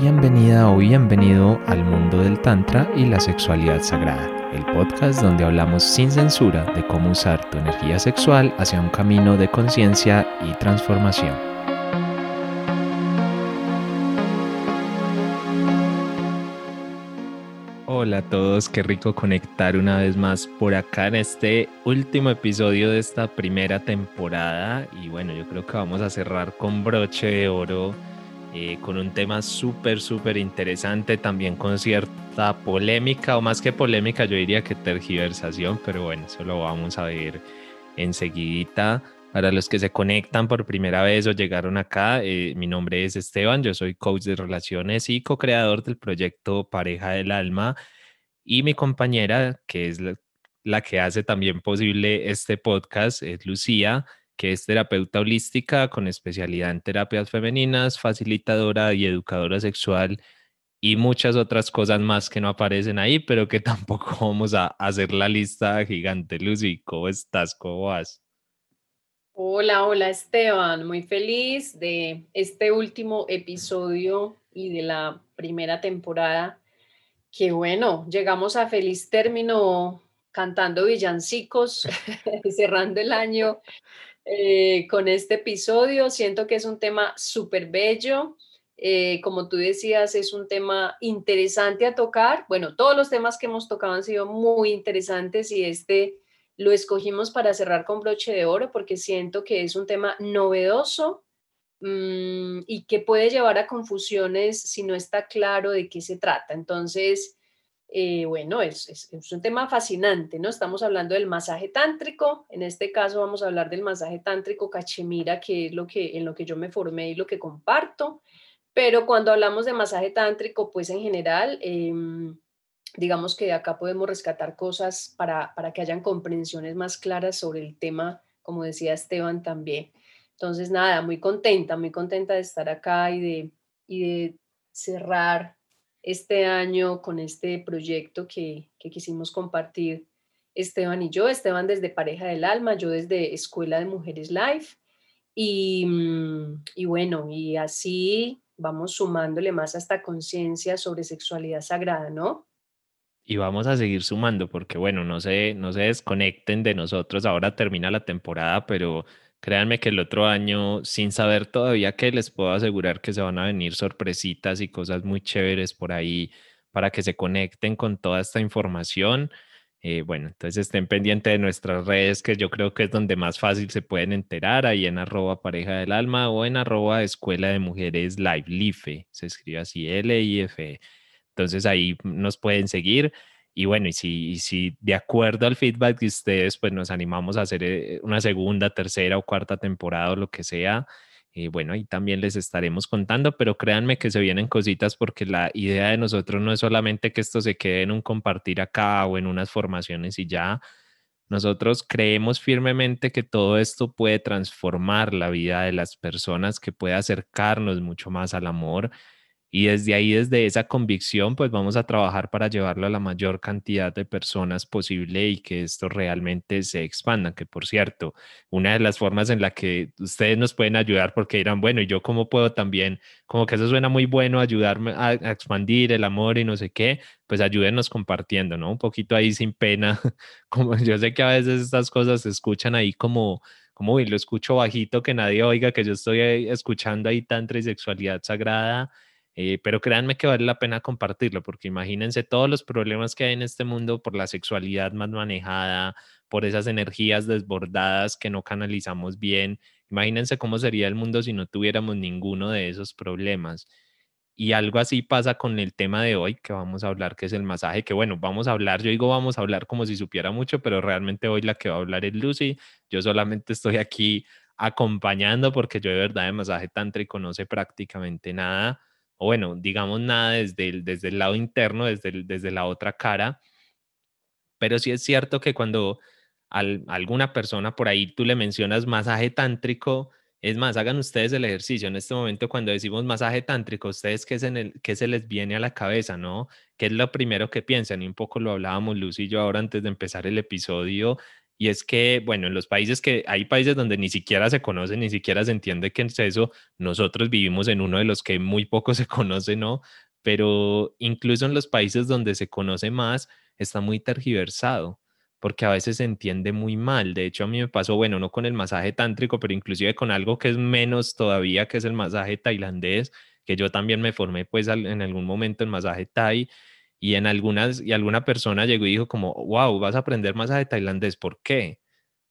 Bienvenida o bienvenido al mundo del Tantra y la sexualidad sagrada, el podcast donde hablamos sin censura de cómo usar tu energía sexual hacia un camino de conciencia y transformación. Hola a todos, qué rico conectar una vez más por acá en este último episodio de esta primera temporada y bueno, yo creo que vamos a cerrar con broche de oro eh, con un tema súper, súper interesante, también con cierta polémica, o más que polémica, yo diría que tergiversación, pero bueno, eso lo vamos a ver enseguidita. Para los que se conectan por primera vez o llegaron acá, eh, mi nombre es Esteban, yo soy coach de relaciones y co-creador del proyecto Pareja del Alma y mi compañera, que es la que hace también posible este podcast, es Lucía que es terapeuta holística con especialidad en terapias femeninas, facilitadora y educadora sexual y muchas otras cosas más que no aparecen ahí, pero que tampoco vamos a hacer la lista gigante. Lucy, ¿cómo estás? ¿Cómo vas? Hola, hola Esteban, muy feliz de este último episodio y de la primera temporada. Que bueno, llegamos a feliz término cantando villancicos, cerrando el año eh, con este episodio. Siento que es un tema súper bello. Eh, como tú decías, es un tema interesante a tocar. Bueno, todos los temas que hemos tocado han sido muy interesantes y este lo escogimos para cerrar con broche de oro porque siento que es un tema novedoso mm, y que puede llevar a confusiones si no está claro de qué se trata. Entonces, eh, bueno, es, un tema fascinante, ¿no? Estamos hablando del masaje tántrico, en este caso vamos a hablar del masaje tántrico cachemira, que es lo que, en lo que yo me formé y lo que comparto, pero cuando hablamos de masaje tántrico, pues en general, em, digamos que acá podemos rescatar cosas para, para que hayan comprensiones más claras sobre el tema, como decía Esteban también. Entonces, nada, muy contenta, muy contenta de estar acá y de, y de cerrar este año con este proyecto que, quisimos compartir Esteban y yo. Esteban desde Pareja del Alma, yo desde Escuela de Mujeres Life. Y, mm, y bueno, y así vamos sumándole más a esta conciencia sobre sexualidad sagrada, ¿no? Y vamos a seguir sumando porque, bueno, no se, no se desconecten de nosotros. Ahora termina la temporada, pero Créanme que el otro año, sin saber todavía qué, les puedo asegurar que se van a venir sorpresitas y cosas muy chéveres por ahí para que se conecten con toda esta información. Eh, bueno, entonces estén pendientes de nuestras redes, que yo creo que es donde más fácil se pueden enterar, ahí en arroba pareja del alma o en escuela de mujeres live, LIFE, se escribe así, L-I-F. Entonces ahí nos pueden seguir. Y bueno, y si, si de acuerdo al feedback de ustedes, pues nos animamos a hacer eh, una segunda, tercera o cuarta temporada o lo que sea, eh, bueno, ahí también les estaremos contando, pero créanme que se vienen cositas porque la idea de nosotros no es solamente que esto se quede en un compartir acá o en unas formaciones y ya. Nosotros creemos firmemente que todo esto puede transformar la vida de las personas, que puede acercarnos mucho más al amor y desde ahí, desde esa convicción, pues vamos a trabajar para llevarlo a la mayor cantidad de personas posible y que esto realmente se expanda. Que por cierto, una de las formas en la que ustedes nos pueden ayudar, porque dirán, bueno, ¿y yo cómo puedo también? Como que eso suena muy bueno, ayudarme a, expandir el amor y no sé qué, pues ayúdenos compartiendo, ¿no? Un poquito ahí sin pena. Como yo sé que a veces estas cosas se escuchan ahí como como uy, lo escucho bajito, que nadie oiga que yo estoy escuchando ahí tantra y sexualidad sagrada eh, pero créanme que vale la pena compartirlo, porque imagínense todos los problemas que hay en este mundo por la sexualidad más manejada, por esas energías desbordadas que no canalizamos bien. Imagínense cómo sería el mundo si no tuviéramos ninguno de esos problemas. Y algo así pasa con el tema de hoy que vamos a hablar, que es el masaje, que bueno, vamos a hablar, yo digo vamos a hablar como si supiera mucho, pero realmente hoy la que va a hablar es Lucy. Yo solamente estoy aquí acompañando porque yo de verdad de masaje tántrico no sé prácticamente nada o bueno, digamos nada desde el, desde el lado interno, desde, desde la otra cara, pero sí es cierto que cuando alguna persona por ahí tú le mencionas masaje tántrico, es más, hagan ustedes el ejercicio en este momento cuando decimos masaje tántrico, ustedes qué, en el, qué se les viene a la cabeza, ¿no? ¿Qué es lo primero que piensan? Y un poco lo hablábamos Lucy y yo ahora antes de empezar el episodio Y es que, bueno, en los países que hay países donde ni siquiera se conoce, ni siquiera se entiende qué es eso, nosotros vivimos en uno de los que muy poco se conoce, ¿no? Pero incluso en los países donde se conoce más, está muy tergiversado porque a veces se entiende muy mal. De hecho, a mí me pasó, bueno, no con el masaje tántrico, pero inclusive con algo que es menos todavía, que es el masaje tailandés, que yo también me formé pues en algún momento en masaje thai y en algunas, y alguna persona llegó y dijo como, wow, vas a aprender masaje tailandés, ¿por qué?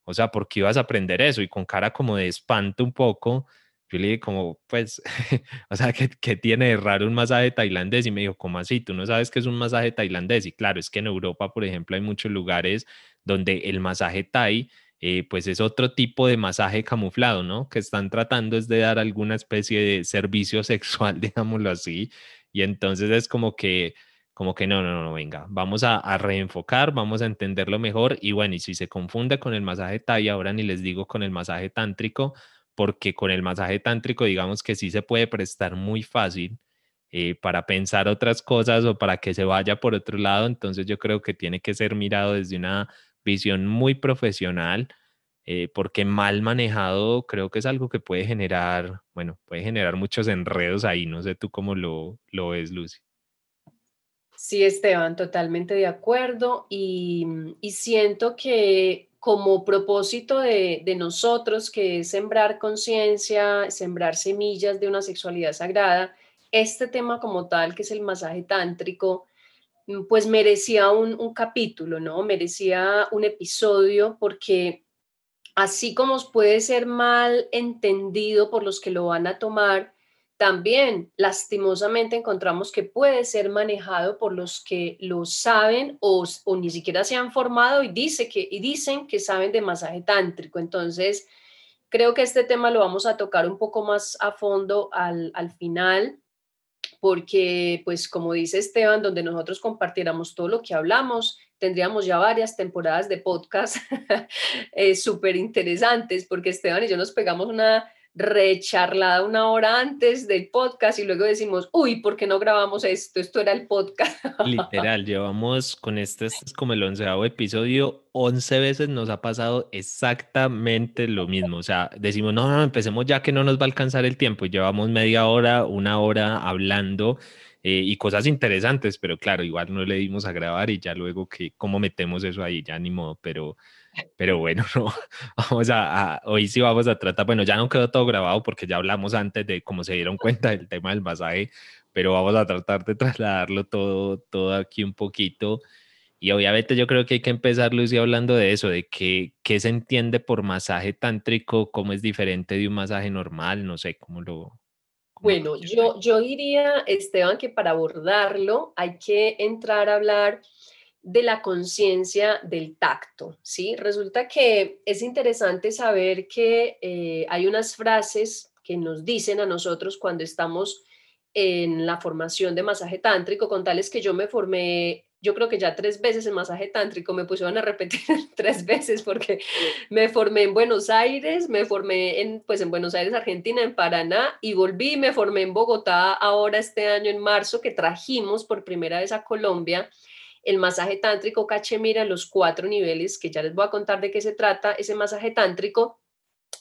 O sea, ¿por qué ibas a aprender eso? Y con cara como de espanto un poco, yo le dije como, pues, o sea, ¿qué, ¿qué, tiene de raro un masaje tailandés? Y me dijo, ¿cómo así? ¿Tú no sabes qué es un masaje tailandés? Y claro, es que en Europa, por ejemplo, hay muchos lugares donde el masaje thai, eh, pues es otro tipo de masaje camuflado, ¿no? Que están tratando es de dar alguna especie de servicio sexual, digámoslo así. Y entonces es como que, como que no, no, no, venga, vamos a, reenfocar, vamos a entenderlo mejor. Y bueno, y si se confunde con el masaje thai, ahora ni les digo con el masaje tántrico, porque con el masaje tántrico digamos que sí se puede prestar muy fácil eh, para pensar otras cosas o para que se vaya por otro lado, entonces yo creo que tiene que ser mirado desde una visión muy profesional, eh, porque mal manejado creo que es algo que puede generar, bueno, puede generar muchos enredos ahí, no sé tú cómo lo, lo ves, Lucy. Sí, Esteban, totalmente de acuerdo y, y siento que como propósito de, nosotros, que es sembrar conciencia, sembrar semillas de una sexualidad sagrada, este tema como tal, que es el masaje tántrico, mm, pues merecía un, un capítulo, ¿no? Merecía un episodio porque así como puede ser mal entendido por los que lo van a tomar, también lastimosamente encontramos que puede ser manejado por los que lo saben o, ni siquiera se han formado y, dice que, y dicen que saben de masaje tántrico. Entonces, creo que este tema lo vamos a tocar un poco más a fondo al, final, porque, pues, como dice Esteban, donde nosotros compartiéramos todo lo que hablamos, tendríamos ya varias temporadas de podcast eh, súper interesantes, porque Esteban y yo nos pegamos una recharlada una hora antes del podcast y luego decimos, uy, ¿por qué no grabamos esto? Esto era el podcast. Literal, llevamos con este, este es como el onceavo episodio, once veces nos ha pasado exactamente lo mismo. O sea, decimos, no, no, empecemos ya que no nos va a alcanzar el tiempo llevamos media hora, una hora hablando. Eh, y cosas interesantes, pero claro, igual no le dimos a grabar y ya luego que cómo metemos eso ahí, ya ni modo, pero, pero bueno, no, vamos a, hoy sí vamos a tratar, bueno, ya no quedó todo grabado porque ya hablamos antes de cómo se dieron cuenta del tema del masaje, pero vamos a tratar de trasladarlo todo, todo aquí un poquito. Y obviamente yo creo que hay que empezar, Lucy, hablando de eso, de qué, qué se entiende por masaje tántrico, cómo es diferente de un masaje normal, no sé, cómo lo... bueno, yo, yo diría, Esteban, que para abordarlo hay que entrar a hablar de la conciencia del tacto, ¿sí? Resulta que es interesante saber que eh, hay unas frases que nos dicen a nosotros cuando estamos en la formación de masaje tántrico, con tales que yo me formé, yo creo que ya tres veces en masaje tántrico, me pusieron a repetir tres veces porque me formé en Buenos Aires, me formé en, pues en Buenos Aires, Argentina, en Paraná, y volví, me formé en Bogotá ahora este año en marzo, que trajimos por primera vez a Colombia el masaje tántrico cachemira los cuatro niveles, que ya les voy a contar de qué se trata ese masaje tántrico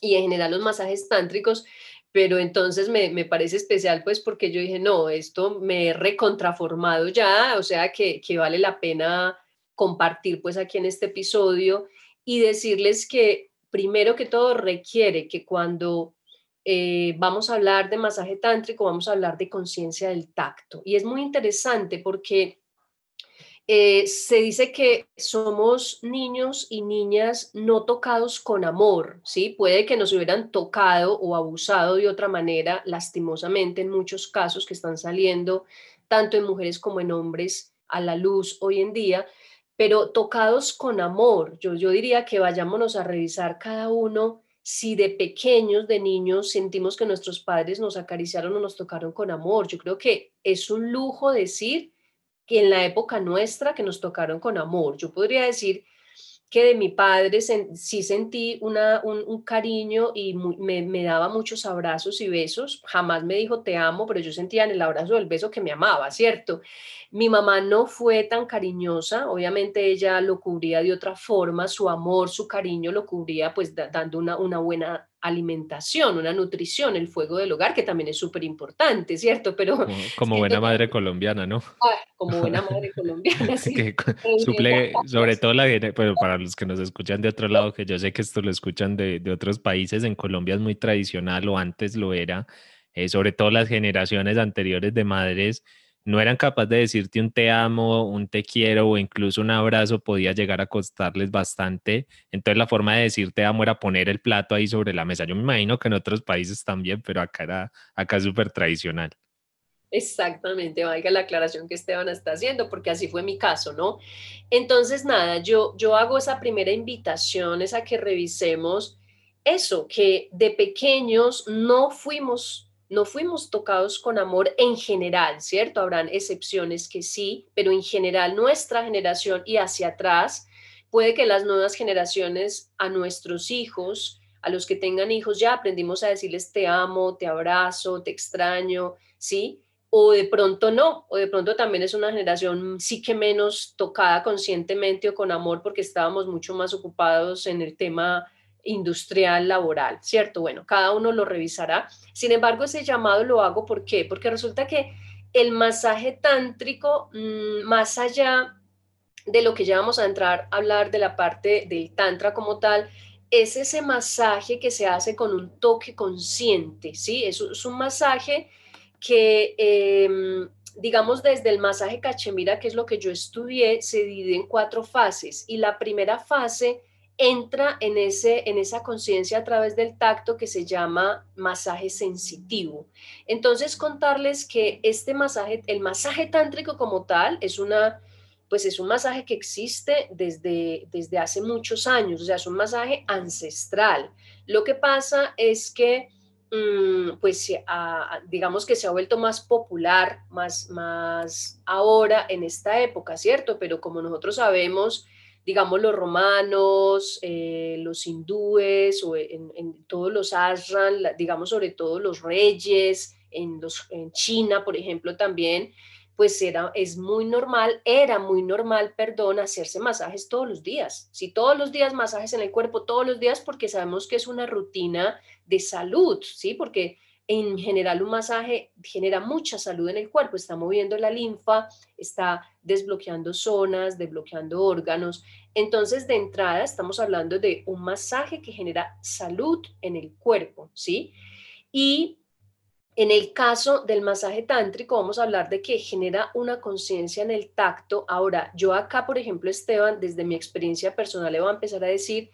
y en general los masajes tántricos, pero entonces me, me parece especial pues porque yo dije, no, esto me he recontraformado ya, o sea que, que vale la pena compartir pues aquí en este episodio y decirles que primero que todo requiere que cuando eh, vamos a hablar de masaje tántrico, vamos a hablar de conciencia del tacto. Y es muy interesante porque eh, se dice que somos niños y niñas no tocados con amor, ¿sí? Puede que nos hubieran tocado o abusado de otra manera, lastimosamente en muchos casos que están saliendo, tanto en mujeres como en hombres, a la luz hoy en día, pero tocados con amor. Yo, yo diría que vayámonos a revisar cada uno si de pequeños, de niños, sentimos que nuestros padres nos acariciaron o nos tocaron con amor. Yo creo que es un lujo decir que en la época nuestra que nos tocaron con amor. Yo podría decir que de mi padre sí sentí una, un, cariño y me, me, daba muchos abrazos y besos. Jamás me dijo te amo, pero yo sentía en el abrazo del beso que me amaba, ¿cierto? Mi mamá no fue tan cariñosa, obviamente ella lo cubría de otra forma, su amor, su cariño lo cubría pues dando una, una buena alimentación, una nutrición, el fuego del hogar, que también es súper importante, ¿cierto? Pero como, buena madre colombiana, ¿no? Como buena madre colombiana, sí. que suple, sobre todo la, pero para los que nos escuchan de otro lado, que yo sé que esto lo escuchan de, de otros países, en Colombia es muy tradicional o antes lo era, eh, sobre todo las generaciones anteriores de madres no eran capaces de decirte un te amo, un te quiero o incluso un abrazo podía llegar a costarles bastante. Entonces la forma de decir te amo era poner el plato ahí sobre la mesa. Yo me imagino que en otros países también, pero acá era acá súper tradicional. Exactamente, vaya la aclaración que Esteban está haciendo, porque así fue mi caso, ¿no? Entonces, nada, yo, yo hago esa primera invitación, es a que revisemos eso, que de pequeños no fuimos no fuimos tocados con amor en general, ¿cierto? Habrán excepciones que sí, pero en general nuestra generación y hacia atrás, puede que las nuevas generaciones a nuestros hijos, a los que tengan hijos, ya aprendimos a decirles te amo, te abrazo, te extraño, ¿sí? O de pronto no, o de pronto también es una generación sí que menos tocada conscientemente o con amor porque estábamos mucho más ocupados en el tema industrial laboral, ¿cierto? Bueno, cada uno lo revisará. Sin embargo, ese llamado lo hago. Porque resulta que el masaje tántrico, mm, más allá de lo que ya vamos a entrar a hablar de la parte del tantra como tal, es ese masaje que se hace con un toque consciente, ¿sí? Es, es un masaje que, em, digamos, desde el masaje cachemira, que es lo que yo estudié, se divide en cuatro fases. Y la primera fase entra en, ese, en esa conciencia a través del tacto que se llama masaje sensitivo. Entonces, contarles que este masaje, el masaje tántrico como tal, es una pues es un masaje que existe desde, desde hace muchos años, o sea, es un masaje ancestral. Lo que pasa es que, mm, pues, digamos que se ha vuelto más popular, más, más ahora en esta época, ¿cierto? Pero como nosotros sabemos, digamos, los romanos, eh, los hindúes, o en, todos los ashram, digamos, sobre todo los reyes, en, los, en China, por ejemplo, también, pues era, es muy normal, era muy normal, perdón, hacerse masajes todos los días. Si todos los días masajes en el cuerpo, todos los días, porque sabemos que es una rutina de salud, ¿sí? Porque en general un masaje genera mucha salud en el cuerpo, está moviendo la linfa, está desbloqueando zonas, desbloqueando órganos. Entonces, de entrada estamos hablando de un masaje que genera salud en el cuerpo, ¿sí? Y en el caso del masaje tántrico, vamos a hablar de que genera una conciencia en el tacto. Ahora, yo acá, por ejemplo, Esteban, desde mi experiencia personal, le voy a empezar a decir,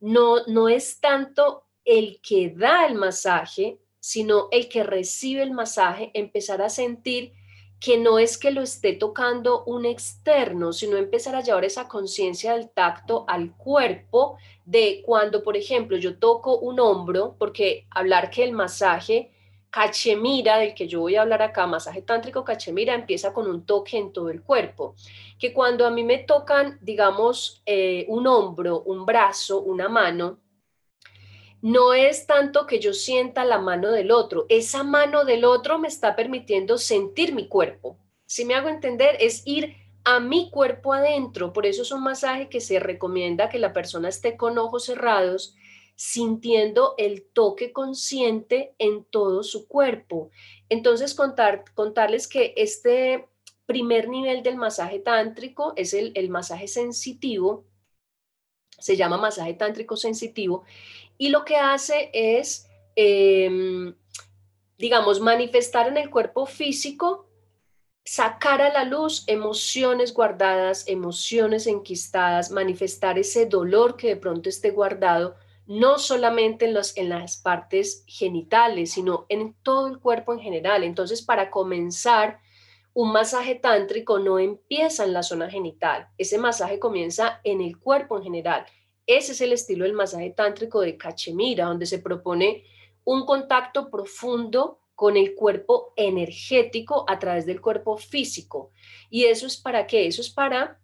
no, no es tanto el que da el masaje, sino el que recibe el masaje, empezar a sentir que no es que lo esté tocando un externo, sino empezar a llevar esa conciencia del tacto al cuerpo de cuando, por ejemplo, yo toco un hombro, porque hablar que el masaje cachemira, del que yo voy a hablar acá, masaje tántrico cachemira, empieza con un toque en todo el cuerpo, que cuando a mí me tocan, digamos, eh, un hombro, un brazo, una mano, no es tanto que yo sienta la mano del otro, esa mano del otro me está permitiendo sentir mi cuerpo. Si me hago entender, es ir a mi cuerpo adentro. Por eso es un masaje que se recomienda que la persona esté con ojos cerrados, sintiendo el toque consciente en todo su cuerpo. Entonces, contar, contarles que este primer nivel del masaje tántrico es el, el masaje sensitivo, se llama masaje tántrico sensitivo, y lo que hace es, em, digamos, manifestar en el cuerpo físico, sacar a la luz emociones guardadas, emociones enquistadas, manifestar ese dolor que de pronto esté guardado, no solamente en, en las partes genitales, sino en todo el cuerpo en general. Entonces, para comenzar, un masaje tántrico no empieza en la zona genital, ese masaje comienza en el cuerpo en general. Ese es el estilo del masaje tántrico de Cachemira, donde se propone un contacto profundo con el cuerpo energético a través del cuerpo físico. ¿Y eso es para qué? Eso es para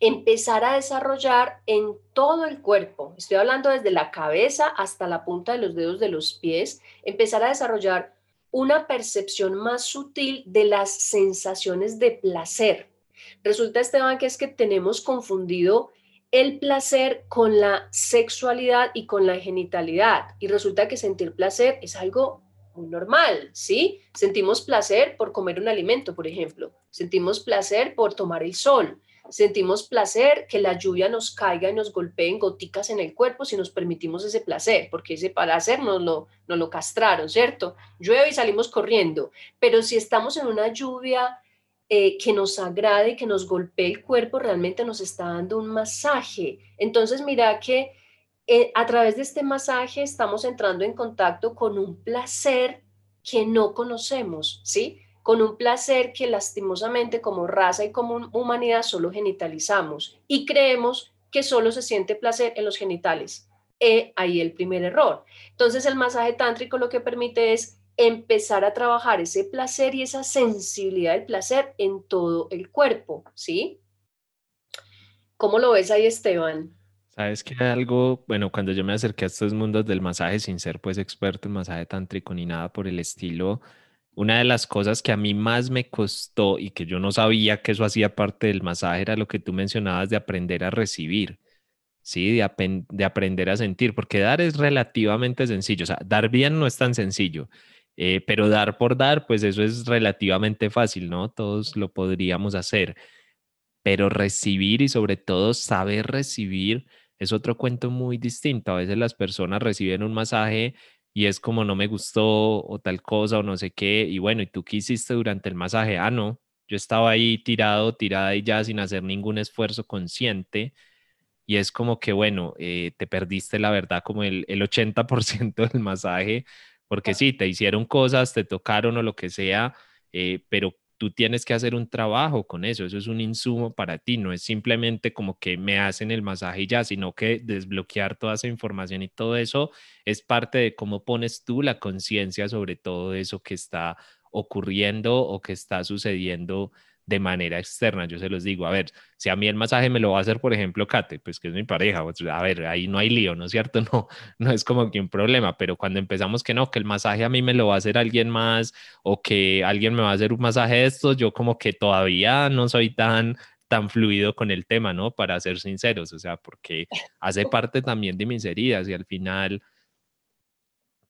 empezar a desarrollar en todo el cuerpo, estoy hablando desde la cabeza hasta la punta de los dedos de los pies, empezar a desarrollar una percepción más sutil de las sensaciones de placer. Resulta, Esteban, que es que tenemos confundido el placer con la sexualidad y con la genitalidad. Y resulta que sentir placer es algo muy normal, ¿sí? Sentimos placer por comer un alimento, por ejemplo. Sentimos placer por tomar el sol. Sentimos placer que la lluvia nos caiga y nos golpee en goticas en el cuerpo si nos permitimos ese placer, porque ese placer nos lo, nos lo castraron, ¿cierto? Llueve y salimos corriendo. Pero si estamos en una lluvia eh, que nos agrade, que nos golpee el cuerpo, realmente nos está dando un masaje. Entonces, mira que eh, a través de este masaje estamos entrando en contacto con un placer que no conocemos, ¿sí? Con un placer que lastimosamente como raza y como humanidad solo genitalizamos y creemos que solo se siente placer en los genitales. Eh, ahí el primer error. Entonces el masaje tántrico lo que permite es empezar a trabajar ese placer y esa sensibilidad del placer en todo el cuerpo, ¿sí? ¿Cómo lo ves ahí, Esteban? Sabes que algo, bueno, cuando yo me acerqué a estos mundos del masaje sin ser pues experto en masaje tántrico ni nada por el estilo, una de las cosas que a mí más me costó y que yo no sabía que eso hacía parte del masaje era lo que tú mencionabas de aprender a recibir, ¿sí? De, de aprender a sentir, porque dar es relativamente sencillo, o sea, dar bien no es tan sencillo, eh, pero dar por dar, pues eso es relativamente fácil, ¿no? Todos lo podríamos hacer, pero recibir y sobre todo saber recibir es otro cuento muy distinto. A veces las personas reciben un masaje y es como no me gustó o tal cosa o no sé qué. Y bueno, ¿y tú qué hiciste durante el masaje? Ah, no, yo estaba ahí tirado, tirada y ya sin hacer ningún esfuerzo consciente. Y es como que, bueno, eh, te perdiste la verdad como el, el 80% del masaje, porque sí, te hicieron cosas, te tocaron o lo que sea, eh, pero tú tienes que hacer un trabajo con eso, eso es un insumo para ti, no es simplemente como que me hacen el masaje y ya, sino que desbloquear toda esa información y todo eso es parte de cómo pones tú la conciencia sobre todo eso que está ocurriendo o que está sucediendo de manera externa. Yo se los digo, a ver, si a mí el masaje me lo va a hacer, por ejemplo, Kate, pues que es mi pareja, pues, a ver, ahí no hay lío, ¿no es cierto? No, no es como que un problema, pero cuando empezamos que no, que el masaje a mí me lo va a hacer alguien más o que alguien me va a hacer un masaje de estos, yo como que todavía no soy tan tan fluido con el tema, ¿no? Para ser sinceros, o sea, porque hace parte también de mis heridas y al final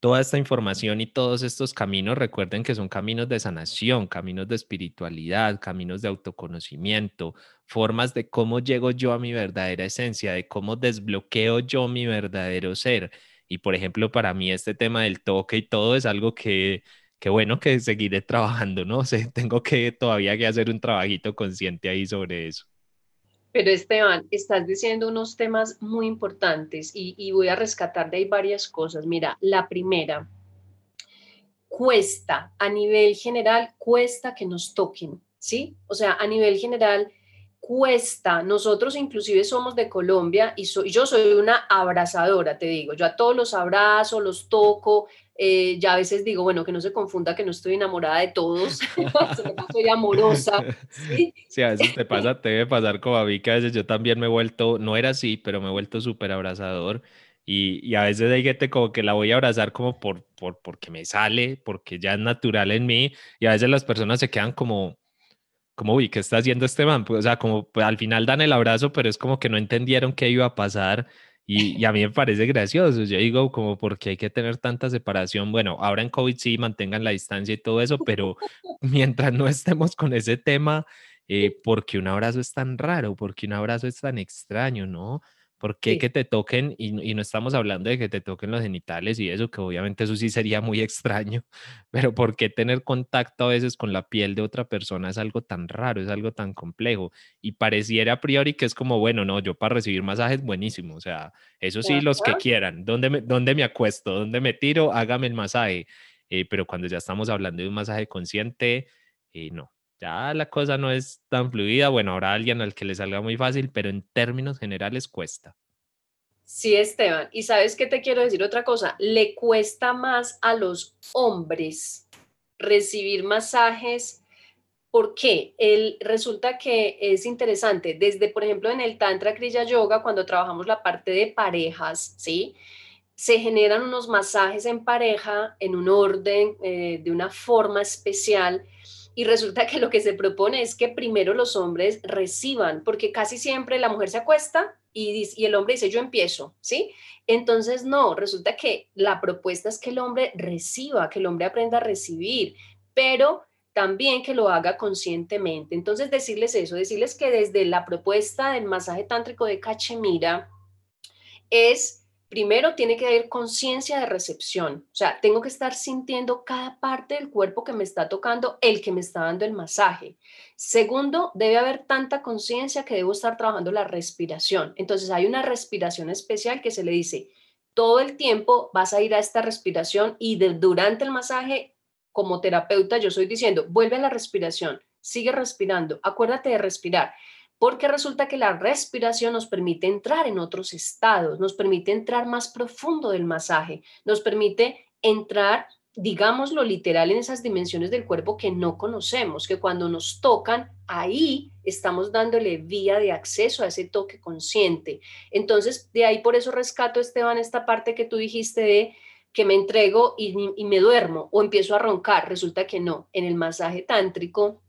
toda esta información y todos estos caminos, recuerden que son caminos de sanación, caminos de espiritualidad, caminos de autoconocimiento, formas de cómo llego yo a mi verdadera esencia, de cómo desbloqueo yo mi verdadero ser. Y por ejemplo, para mí este tema del toque y todo es algo que, que bueno, que seguiré trabajando, ¿no? O tengo que todavía que hacer un trabajito consciente ahí sobre eso. Pero Esteban, estás diciendo unos temas muy importantes y, voy a rescatar de ahí varias cosas. Mira, la primera, cuesta, a nivel general, cuesta que nos toquen, ¿sí? O sea, a nivel general, cuesta. Nosotros inclusive somos de Colombia y yo soy una abrazadora, te digo. Yo a todos los abrazo, los toco, eh, ya a veces digo, bueno, que no se confunda que no estoy enamorada de todos, soy amorosa. ¿sí? a veces te pasa, te debe pasar como a mí, que a veces yo también me he vuelto, no era así, pero me he vuelto súper abrazador. Y, a veces hay gente como que la voy a abrazar como por, por, porque me sale, porque ya es natural en mí. Y a veces las personas se quedan como, como, uy, ¿qué está haciendo este man? Pues, o sea, como pues, al final dan el abrazo, pero es como que no entendieron qué iba a pasar y, a mí me parece gracioso. Yo digo, como, porque hay que tener tanta separación? Bueno, ahora en COVID sí mantengan la distancia y todo eso, pero mientras no estemos con ese tema, eh, ¿por qué un abrazo es tan raro? ¿Por qué un abrazo es tan extraño? ¿No? ¿Por qué que te toquen? Y, no estamos hablando de que te toquen los genitales y eso, que obviamente eso sí sería muy extraño, pero ¿por qué tener contacto a veces con la piel de otra persona es algo tan raro, es algo tan complejo? Y pareciera a priori que es como, bueno, no, yo para recibir masajes buenísimo, o sea, eso sí, los que quieran, ¿dónde me, dónde me acuesto? ¿Dónde me tiro? Hágame el masaje. Eh, pero cuando ya estamos hablando de un masaje consciente, eh, no, ya la cosa no es tan fluida. Bueno, habrá alguien al que le salga muy fácil, pero en términos generales cuesta. Sí, Esteban. Y sabes qué te quiero decir otra cosa, le cuesta más a los hombres recibir masajes ¿Por qué? El, resulta que es interesante, desde, por ejemplo, en el Tantra Kriya Yoga, cuando trabajamos la parte de parejas, ¿sí? Se generan unos masajes en pareja en un orden, eh, de una forma especial, y resulta que lo que se propone es que primero los hombres reciban, porque casi siempre la mujer se acuesta y, el hombre dice, yo empiezo, ¿sí? Entonces, no, resulta que la propuesta es que el hombre reciba, que el hombre aprenda a recibir, pero también que lo haga conscientemente. Entonces, decirles eso, decirles que desde la propuesta del masaje tántrico de Cachemira es, primero, tiene que haber conciencia de recepción, o sea, tengo que estar sintiendo cada parte del cuerpo que me está tocando, el que me está dando el masaje. Segundo, debe haber tanta conciencia que debo estar trabajando la respiración. Entonces, hay una respiración especial que se le dice, todo el tiempo vas a ir a esta respiración y durante el masaje como terapeuta yo estoy diciendo, vuelve a la respiración, sigue respirando, acuérdate de respirar, porque resulta que la respiración nos permite entrar en otros estados, nos permite entrar más profundo del masaje, nos permite entrar, digámoslo literal, en esas dimensiones del cuerpo que no conocemos, que cuando nos tocan, ahí estamos dándole vía de acceso a ese toque consciente. Entonces, de ahí por eso rescato, Esteban, esta parte que tú dijiste de que me entrego y, me duermo o empiezo a roncar. Resulta que no. En el masaje tántrico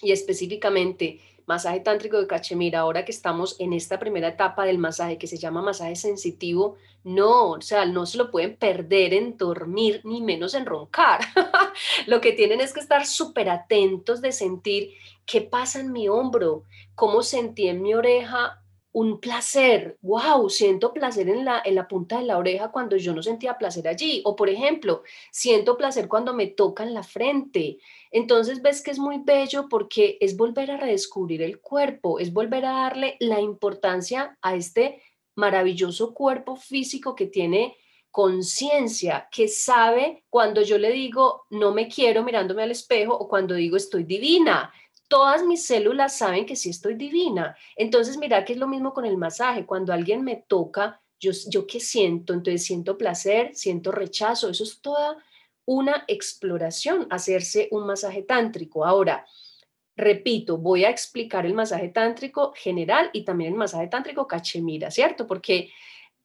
y específicamente masaje tántrico de Cachemira, ahora que estamos en esta primera etapa del masaje que se llama masaje sensitivo, no, o sea, no se lo pueden perder en dormir ni menos en roncar. lo que tienen es que estar súper atentos de sentir qué pasa en mi hombro, cómo sentí en mi oreja un placer, wow, siento placer en la, en la punta de la oreja cuando yo no sentía placer allí. O por ejemplo, siento placer cuando me tocan la frente. Entonces ves que es muy bello porque es volver a redescubrir el cuerpo, es volver a darle la importancia a este maravilloso cuerpo físico que tiene conciencia, que sabe cuando yo le digo no me quiero mirándome al espejo o cuando digo estoy divina todas mis células saben que sí estoy divina. Entonces, mira que es lo mismo con el masaje. Cuando alguien me toca, yo, yo qué siento, entonces siento placer, siento rechazo. Eso es toda una exploración, hacerse un masaje tántrico. Ahora, repito, voy a explicar el masaje tántrico general y también el masaje tántrico cachemira, ¿cierto? Porque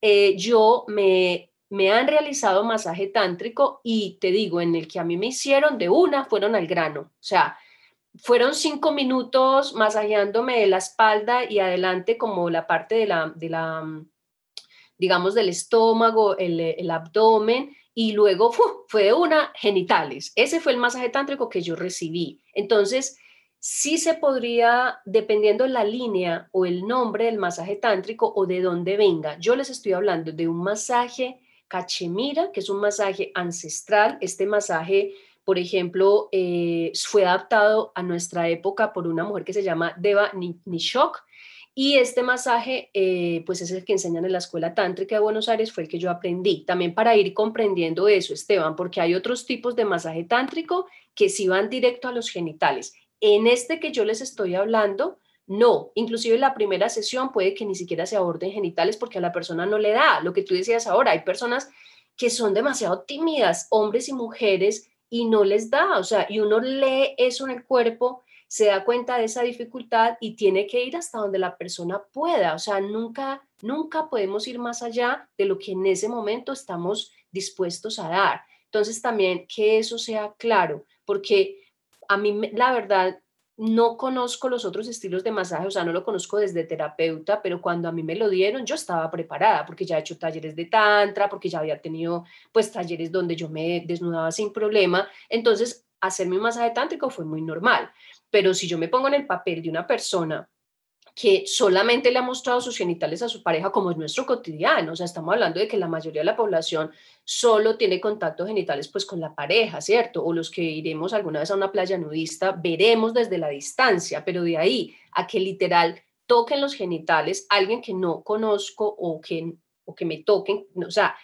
eh, yo me, me han realizado masaje tántrico y te digo, en el que a mí me hicieron de una, fueron al grano. O sea, fueron cinco minutos masajeándome la espalda y adelante como la parte de la, de la digamos, del estómago, el, abdomen, y luego fue de una genitales. Ese fue el masaje tántrico que yo recibí. Entonces, sí se podría, dependiendo la línea o el nombre del masaje tántrico o de dónde venga, yo les estoy hablando de un masaje cachemira, que es un masaje ancestral, este masaje por ejemplo, eh, fue adaptado a nuestra época por una mujer que se llama Deva Nishok. Y este masaje, eh, pues es el que enseñan en la Escuela Tántrica de Buenos Aires, fue el que yo aprendí. También para ir comprendiendo eso, Esteban, porque hay otros tipos de masaje tántrico que sí van directo a los genitales. En este que yo les estoy hablando, no, inclusive la primera sesión puede que ni siquiera se aborden genitales porque a la persona no le da. Lo que tú decías ahora, hay personas que son demasiado tímidas, hombres y mujeres y no les da, o sea, y uno lee eso en el cuerpo, se da cuenta de esa dificultad y tiene que ir hasta donde la persona pueda, o sea, nunca, nunca podemos ir más allá de lo que en ese momento estamos dispuestos a dar. Entonces también que eso sea claro, porque a mí la verdad no conozco los otros estilos de masaje, o sea, no lo conozco desde terapeuta, pero cuando a mí me lo dieron, yo estaba preparada porque ya he hecho talleres de tantra, porque ya había tenido pues talleres donde yo me desnudaba sin problema. Entonces, hacerme un masaje tántrico fue muy normal. Pero si yo me pongo en el papel de una persona que solamente le ha mostrado sus genitales a su pareja como es nuestro cotidiano. O sea, estamos hablando de que la mayoría de la población solo tiene contacto genitales pues con la pareja, ¿cierto? O los que iremos alguna vez a una playa nudista, veremos desde la distancia, pero de ahí a que literal toquen los genitales alguien que no conozco o que, o que me toquen, o sea,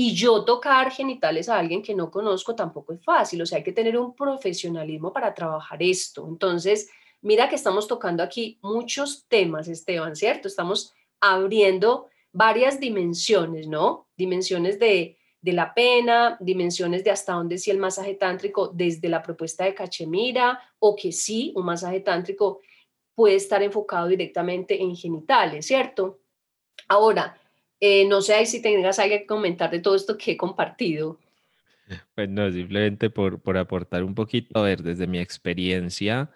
y yo tocar genitales a alguien que no conozco tampoco es fácil, o sea, hay que tener un profesionalismo para trabajar esto. Entonces, Mira que estamos tocando aquí muchos temas, Esteban, ¿cierto? Estamos abriendo varias dimensiones, ¿no? Dimensiones de, de la pena, dimensiones de hasta dónde sí el masaje tántrico desde la propuesta de Cachemira o que sí, un masaje tántrico puede estar enfocado directamente en genitales, ¿cierto? Ahora, eh, no sé si tengas algo que comentar de todo esto que he compartido. Pues no, simplemente por, por aportar un poquito, a ver, desde mi experiencia,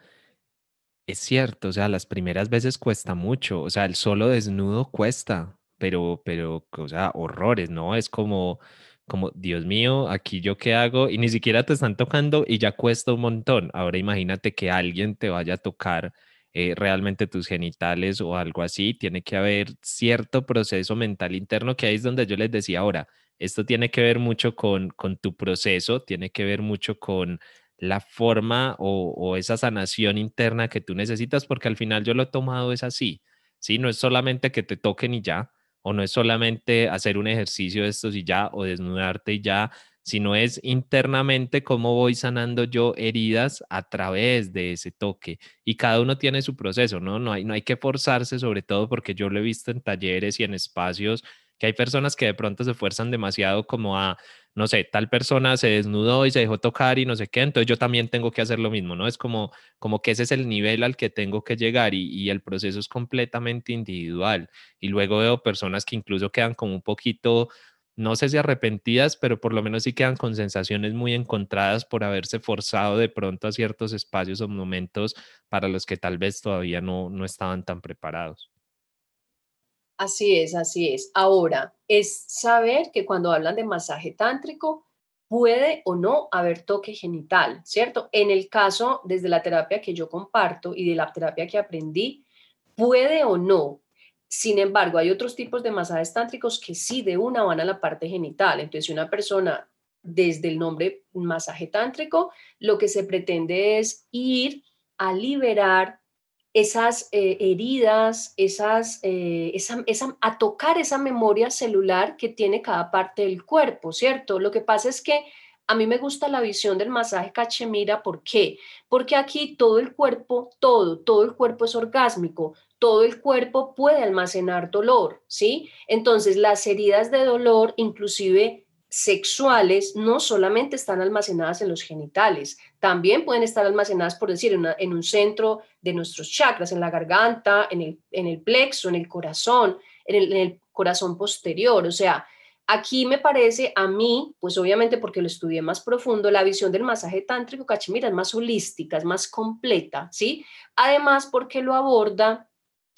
es cierto, o sea, las primeras veces cuesta mucho, o sea, el solo desnudo cuesta, pero, pero, o sea, horrores, ¿no? Es como, como, Dios mío, aquí yo qué hago, y ni siquiera te están tocando y ya cuesta un montón. Ahora imagínate que alguien te vaya a tocar eh, realmente tus genitales o algo así, tiene que haber cierto proceso mental interno que ahí es donde yo les decía ahora, esto tiene que ver mucho con, con tu proceso, tiene que ver mucho con la forma o, esa sanación interna que tú necesitas, porque al final yo lo he tomado es así, ¿sí? No es solamente que te toquen y ya, o no es solamente hacer un ejercicio de estos y ya, o desnudarte y ya, sino es internamente cómo voy sanando yo heridas a través de ese toque. Y cada uno tiene su proceso, ¿no? No hay, no hay que forzarse, sobre todo porque yo lo he visto en talleres y en espacios que hay personas que de pronto se esfuerzan demasiado como a no sé, tal persona se desnudó y se dejó tocar y no sé qué, entonces yo también tengo que hacer lo mismo, ¿no? Es como, como que ese es el nivel al que tengo que llegar y, y el proceso es completamente individual. Y luego veo personas que incluso quedan como un poquito, no sé si arrepentidas, pero por lo menos sí quedan con sensaciones muy encontradas por haberse forzado de pronto a ciertos espacios o momentos para los que tal vez todavía no, no estaban tan preparados. Así es, así es. Ahora, es saber que cuando hablan de masaje tántrico, puede o no haber toque genital, ¿cierto? En el caso, desde la terapia que yo comparto y de la terapia que aprendí, puede o no. Sin embargo, hay otros tipos de masajes tántricos que sí de una van a la parte genital. Entonces, si una persona, desde el nombre masaje tántrico, lo que se pretende es ir a liberar esas eh, heridas, esas, eh, a tocar esa memoria celular que tiene cada parte del cuerpo, ¿cierto? Lo que pasa es que a mí me gusta la visión del masaje cachemira, ¿por qué? Porque aquí todo el cuerpo, todo, todo el cuerpo es orgásmico, todo el cuerpo puede almacenar dolor, ¿sí? Entonces las heridas de dolor, inclusive sexuales no solamente están almacenadas en los genitales, también pueden estar almacenadas, por decir, en, un centro de nuestros chakras, en la garganta, en el, en el plexo, en el corazón, en el, en el corazón posterior. O sea, aquí me parece a mí, pues obviamente porque lo estudié más profundo, la visión del masaje tántrico cachemira es más holística, es más completa, ¿sí? Además porque lo aborda,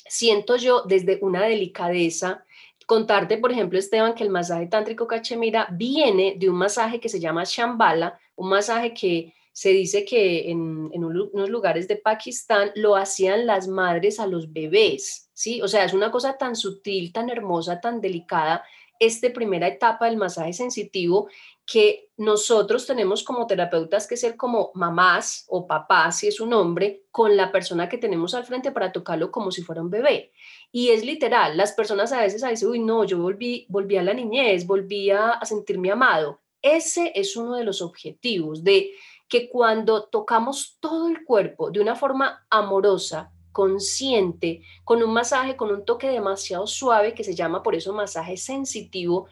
siento yo, desde una delicadeza, contarte, por ejemplo, Esteban, que el masaje tántrico cachemira viene de un masaje que se llama Shambhala, un masaje que se dice que en, unos lugares de Pakistán lo hacían las madres a los bebés, ¿sí? O sea, es una cosa tan sutil, tan hermosa, tan delicada, esta primera etapa del masaje sensitivo que nosotros tenemos como terapeutas que ser como mamás o papás, si es un hombre, con la persona que tenemos al frente para tocarlo como si fuera un bebé. Y es literal, las personas a veces dicen, uy, no, yo volví, volví a la niñez, volví a, sentirme amado. Ese es uno de los objetivos, de que cuando tocamos todo el cuerpo de una forma amorosa, consciente, con un masaje, con un toque demasiado suave, que se llama por eso masaje sensitivo,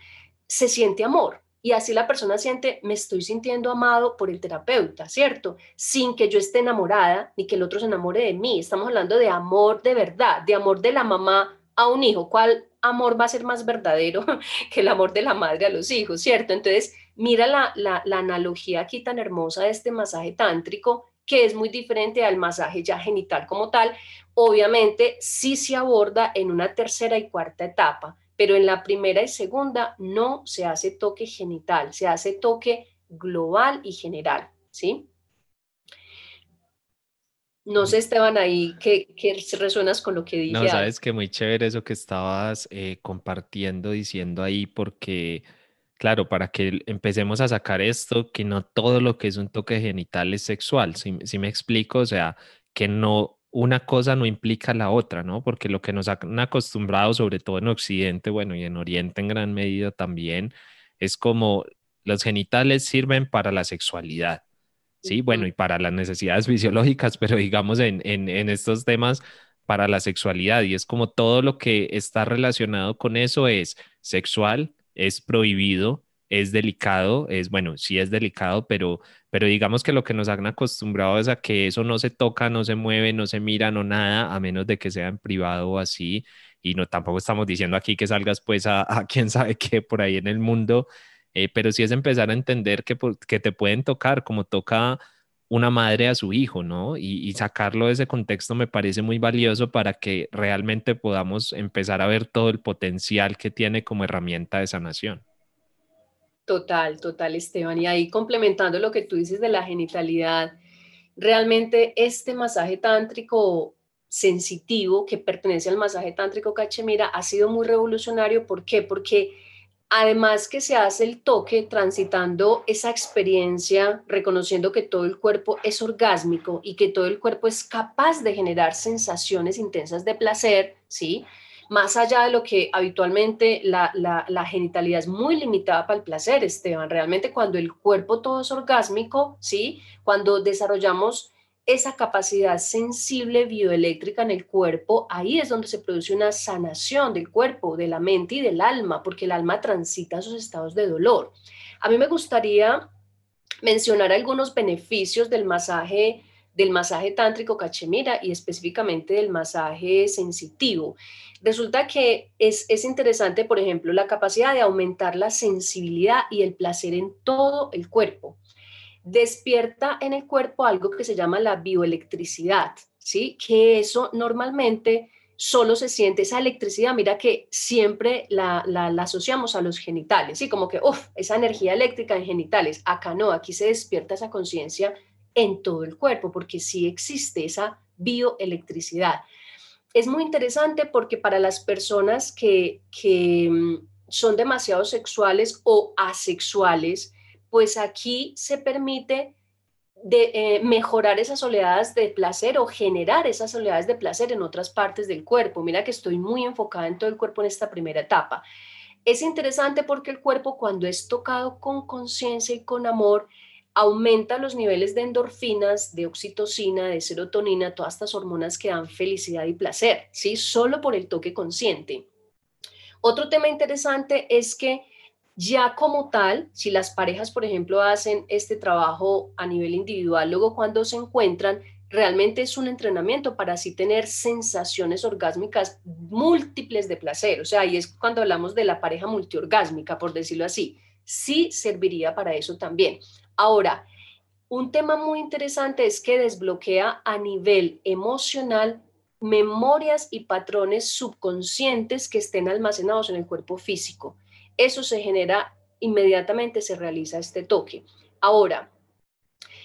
se siente amor y así la persona siente, me estoy sintiendo amado por el terapeuta, ¿cierto? Sin que yo esté enamorada ni que el otro se enamore de mí. Estamos hablando de amor de verdad, de amor de la mamá a un hijo. ¿Cuál amor va a ser más verdadero que el amor de la madre a los hijos, ¿cierto? Entonces, mira la, la, analogía aquí tan hermosa de este masaje tántrico que es muy diferente al masaje ya genital como tal. Obviamente, sí se aborda en una tercera y cuarta etapa, pero en la primera y segunda no se hace toque genital, se hace toque global y general, ¿sí? No sé, Esteban, ahí, ¿qué, resuenas con lo que dije? No, sabes que muy chévere eso que estabas eh, compartiendo, diciendo ahí, porque, claro, para que empecemos a sacar esto, que no todo lo que es un toque genital es sexual, si, si me explico, o sea, que no una cosa no implica la otra, ¿no? Porque lo que nos han acostumbrado, sobre todo en Occidente, bueno, y en Oriente en gran medida también, es como los genitales sirven para la sexualidad, ¿sí? Bueno, y para las necesidades fisiológicas, pero digamos en, en, en estos temas para la sexualidad, y es como todo lo que está relacionado con eso es sexual, es prohibido, es delicado, es bueno, sí es delicado, pero, pero digamos que lo que nos han acostumbrado es a que eso no se toca, no se mueve, no se mira, no nada, a menos de que sea en privado o así. Y no tampoco estamos diciendo aquí que salgas pues a, a quién sabe qué por ahí en el mundo, eh, pero sí es empezar a entender que, que te pueden tocar como toca una madre a su hijo, ¿no? Y, y, sacarlo de ese contexto me parece muy valioso para que realmente podamos empezar a ver todo el potencial que tiene como herramienta de sanación. Total, total, Esteban. Y ahí complementando lo que tú dices de la genitalidad, realmente este masaje tántrico sensitivo que pertenece al masaje tántrico cachemira ha sido muy revolucionario. ¿Por qué? Porque además que se hace el toque transitando esa experiencia, reconociendo que todo el cuerpo es orgásmico y que todo el cuerpo es capaz de generar sensaciones intensas de placer, ¿sí? Más allá de lo que habitualmente la, genitalidad es muy limitada para el placer, Esteban. Realmente cuando el cuerpo todo es orgásmico, ¿sí? Cuando desarrollamos esa capacidad sensible bioeléctrica en el cuerpo, ahí es donde se produce una sanación del cuerpo, de la mente y del alma, porque el alma transita esos estados de dolor. A mí me gustaría mencionar algunos beneficios del masaje del masaje tántrico cachemira y específicamente del masaje sensitivo. Resulta que es, es interesante, por ejemplo, la capacidad de aumentar la sensibilidad y el placer en todo el cuerpo. Despierta en el cuerpo algo que se llama la bioelectricidad, ¿sí? Que eso normalmente solo se siente esa electricidad, mira que siempre la, la, asociamos a los genitales, ¿sí? Como que, esa energía eléctrica en genitales, acá no, aquí se despierta esa conciencia en todo el cuerpo, porque sí existe esa bioelectricidad. Es muy interesante porque para las personas que, mm, son demasiado sexuales o asexuales, pues aquí se permite de, eh, mejorar esas oleadas de placer o generar esas oleadas de placer en otras partes del cuerpo. Mira que estoy muy enfocada en todo el cuerpo en esta primera etapa. Es interesante porque el cuerpo cuando es tocado con conciencia y con amor, aumenta los niveles de endorfinas, de oxitocina, de serotonina, todas estas hormonas que dan felicidad y placer, ¿sí? Solo por el toque consciente. Otro tema interesante es que ya como tal, si las parejas, por ejemplo, hacen este trabajo a nivel individual, luego cuando se encuentran, realmente es un entrenamiento para así tener sensaciones orgásmicas múltiples de placer. O sea, ahí es cuando hablamos de la pareja multiorgásmica, por decirlo así. Sí serviría para eso también. Ahora, un tema muy interesante es que desbloquea a nivel emocional memorias y patrones subconscientes que estén almacenados en el cuerpo físico. Eso se genera inmediatamente, se realiza este toque. Ahora,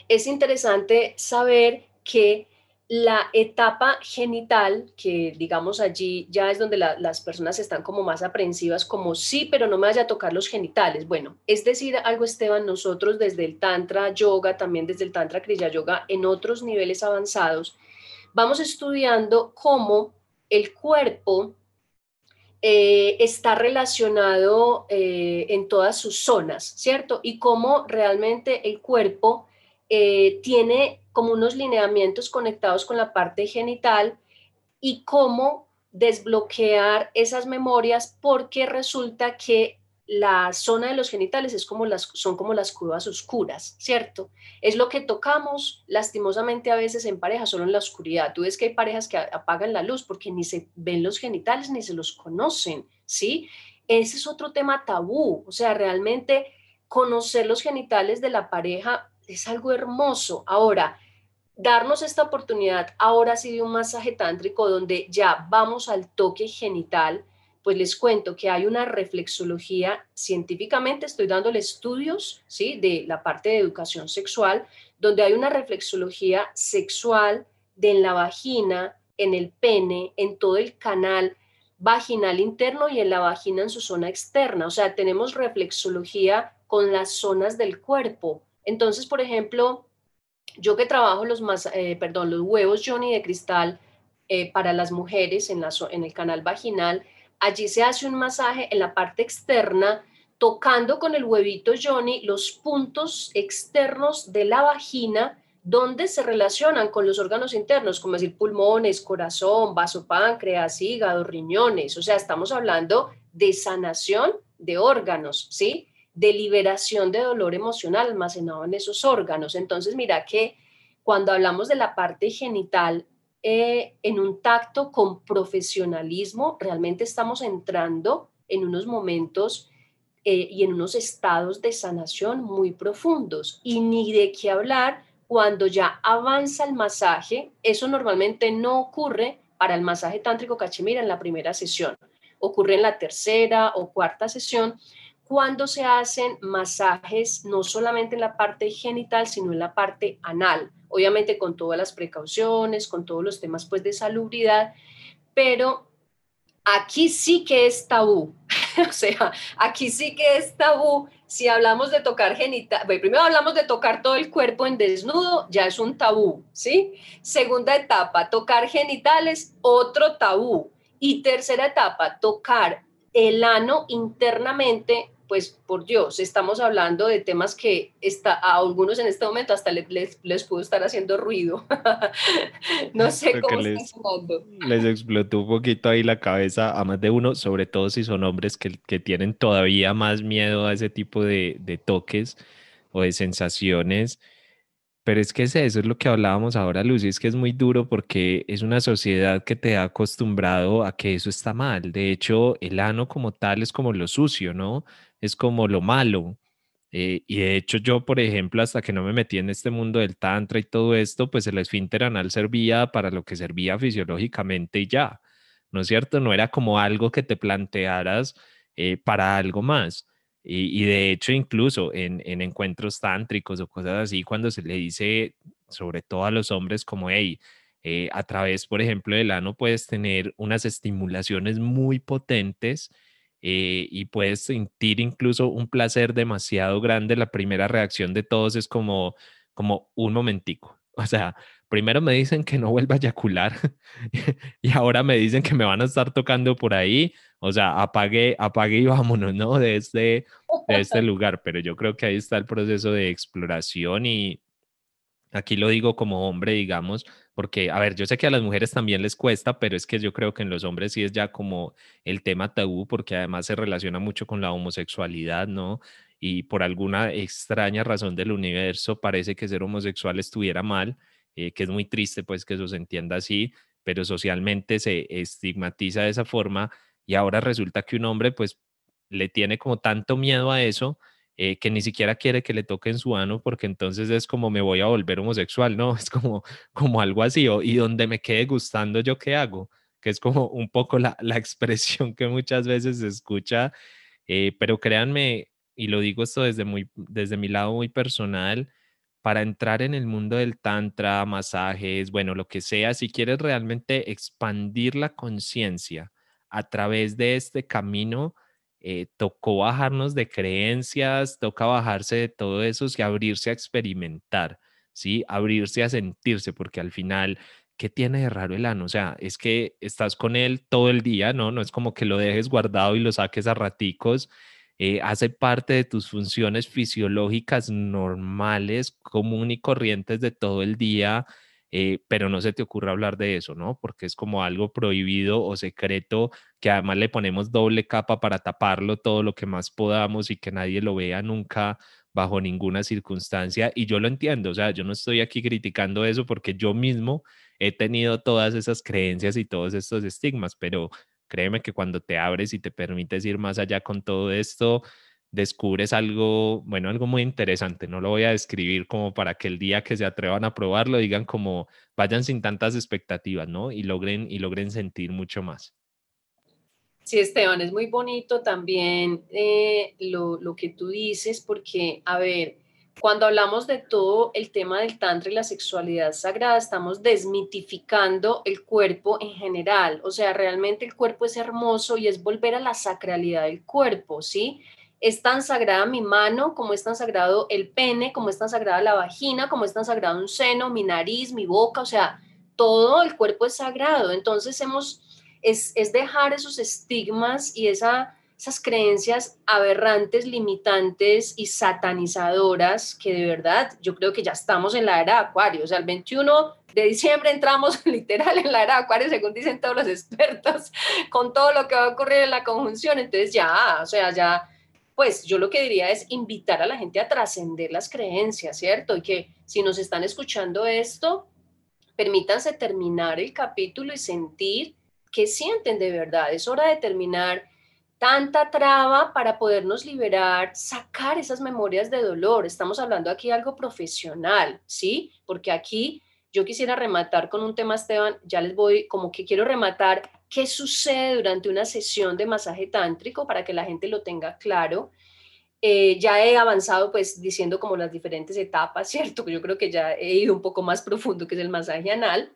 es interesante saber que la etapa genital, que digamos allí ya es donde las personas están como más aprensivas, como sí, pero no me vaya a tocar los genitales. Bueno, es decir, algo Esteban, nosotros desde el Tantra Yoga, también desde el Tantra Kriya Yoga, en otros niveles avanzados, vamos estudiando cómo el cuerpo eh, está relacionado eh, en todas sus zonas, ¿cierto? Y cómo realmente el cuerpo eh, tiene como unos lineamientos conectados con la parte genital y cómo desbloquear esas memorias porque resulta que la zona de los genitales es como las, son como las cuevas oscuras, ¿cierto? Es lo que tocamos lastimosamente a veces en pareja, solo en la oscuridad. Tú ves que hay parejas que apagan la luz porque ni se ven los genitales ni se los conocen, ¿sí? Ese es otro tema tabú, o sea, realmente conocer los genitales de la pareja es algo hermoso. Ahora, darnos esta oportunidad ahora sí de un masaje tántrico donde ya vamos al toque genital, pues les cuento que hay una reflexología científicamente, estoy dándole estudios, ¿sí? De la parte de educación sexual, donde hay una reflexología sexual de en la vagina, en el pene, en todo el canal vaginal interno y en la vagina en su zona externa. O sea, tenemos reflexología con las zonas del cuerpo. Entonces, por ejemplo, yo que trabajo los, más, eh, perdón, los huevos Johnny de cristal eh, para las mujeres en, la, en el canal vaginal, allí se hace un masaje en la parte externa, tocando con el huevito Johnny los puntos externos de la vagina donde se relacionan con los órganos internos, como decir pulmones, corazón, vaso, páncreas, hígado, riñones. O sea, estamos hablando de sanación de órganos, ¿sí? De liberación de dolor emocional almacenado en esos órganos. Entonces, mira que cuando hablamos de la parte genital, eh, en un tacto con profesionalismo, realmente estamos entrando en unos momentos eh, y en unos estados de sanación muy profundos. Y ni de qué hablar cuando ya avanza el masaje, eso normalmente no ocurre para el masaje tántrico cachemira en la primera sesión, ocurre en la tercera o cuarta sesión, cuando se hacen masajes no solamente en la parte genital, sino en la parte anal, obviamente con todas las precauciones, con todos los temas pues de salubridad, pero aquí sí que es tabú, o sea, aquí sí que es tabú. Si hablamos de tocar genital, primero hablamos de tocar todo el cuerpo en desnudo, ya es un tabú, ¿sí? Segunda etapa, tocar genitales, otro tabú. Y tercera etapa, tocar el ano internamente, pues por Dios, estamos hablando de temas que está, a algunos en este momento hasta les, les, pudo estar haciendo ruido. no sé cómo les, les explotó un poquito ahí la cabeza a más de uno, sobre todo si son hombres que, que tienen todavía más miedo a ese tipo de, de toques o de sensaciones. Pero es que es eso, es lo que hablábamos ahora, Lucy, es que es muy duro porque es una sociedad que te ha acostumbrado a que eso está mal. De hecho, el ano como tal es como lo sucio, ¿no? Es como lo malo. Eh, y de hecho yo, por ejemplo, hasta que no me metí en este mundo del tantra y todo esto, pues el esfínter anal servía para lo que servía fisiológicamente y ya, ¿no es cierto? No era como algo que te plantearas eh, para algo más. Y, de hecho, incluso en, encuentros tántricos o cosas así, cuando se le dice, sobre todo a los hombres, como, hey, eh, a través, por ejemplo, del ano puedes tener unas estimulaciones muy potentes eh, y puedes sentir incluso un placer demasiado grande. La primera reacción de todos es como, como un momentico. O sea, primero me dicen que no vuelva a eyacular y ahora me dicen que me van a estar tocando por ahí. O sea, apague, apague y vámonos, ¿no? De este, de este lugar. Pero yo creo que ahí está el proceso de exploración y aquí lo digo como hombre, digamos, porque, a ver, yo sé que a las mujeres también les cuesta, pero es que yo creo que en los hombres sí es ya como el tema tabú, porque además se relaciona mucho con la homosexualidad, ¿no? Y por alguna extraña razón del universo parece que ser homosexual estuviera mal, eh, que es muy triste pues que eso se entienda así, pero socialmente se estigmatiza de esa forma y ahora resulta que un hombre pues le tiene como tanto miedo a eso eh, que ni siquiera quiere que le toquen su ano porque entonces es como me voy a volver homosexual, ¿no? Es como, como algo así, y donde me quede gustando yo qué hago, que es como un poco la, la expresión que muchas veces se escucha, eh, pero créanme, y lo digo esto desde, muy, desde mi lado muy personal, para entrar en el mundo del tantra, masajes, bueno, lo que sea, si quieres realmente expandir la conciencia a través de este camino, eh, tocó bajarnos de creencias, toca bajarse de todo eso y abrirse a experimentar, ¿sí? Abrirse a sentirse, porque al final, ¿qué tiene de raro el ano? O sea, es que estás con él todo el día, ¿no? No es como que lo dejes guardado y lo saques a raticos. Eh, hace parte de tus funciones fisiológicas normales, común y corrientes de todo el día, eh, pero no se te ocurra hablar de eso, ¿no? Porque es como algo prohibido o secreto que además le ponemos doble capa para taparlo todo lo que más podamos y que nadie lo vea nunca bajo ninguna circunstancia. Y yo lo entiendo, o sea, yo no estoy aquí criticando eso porque yo mismo he tenido todas esas creencias y todos estos estigmas, pero créeme que cuando te abres y te permites ir más allá con todo esto, descubres algo, bueno, algo muy interesante. No lo voy a describir como para que el día que se atrevan a probarlo digan como vayan sin tantas expectativas, ¿no? Y logren, y logren sentir mucho más. Sí, Esteban, es muy bonito también eh, lo, lo que tú dices, porque, a ver, cuando hablamos de todo el tema del tantra y la sexualidad sagrada, estamos desmitificando el cuerpo en general. O sea, realmente el cuerpo es hermoso y es volver a la sacralidad del cuerpo, ¿sí? Es tan sagrada mi mano, como es tan sagrado el pene, como es tan sagrada la vagina, como es tan sagrado un seno, mi nariz, mi boca, o sea, todo el cuerpo es sagrado. Entonces hemos, es, dejar esos estigmas y esa, esas creencias aberrantes, limitantes y satanizadoras que de verdad yo creo que ya estamos en la era de Acuario. O sea, el 21 de diciembre entramos literal en la era de Acuario, según dicen todos los expertos, con todo lo que va a ocurrir en la conjunción. Entonces ya, o sea, ya pues yo lo que diría es invitar a la gente a trascender las creencias, ¿cierto? Y que si nos están escuchando esto, permítanse terminar el capítulo y sentir qué sienten de verdad. Es hora de terminar tanta traba para podernos liberar, sacar esas memorias de dolor. Estamos hablando aquí de algo profesional, ¿sí? Porque aquí yo quisiera rematar con un tema, Esteban, ya les voy, como que quiero rematar qué sucede durante una sesión de masaje tántrico para que la gente lo tenga claro. Eh, ya he avanzado pues diciendo como las diferentes etapas, ¿cierto? Yo creo que ya he ido un poco más profundo que es el masaje anal.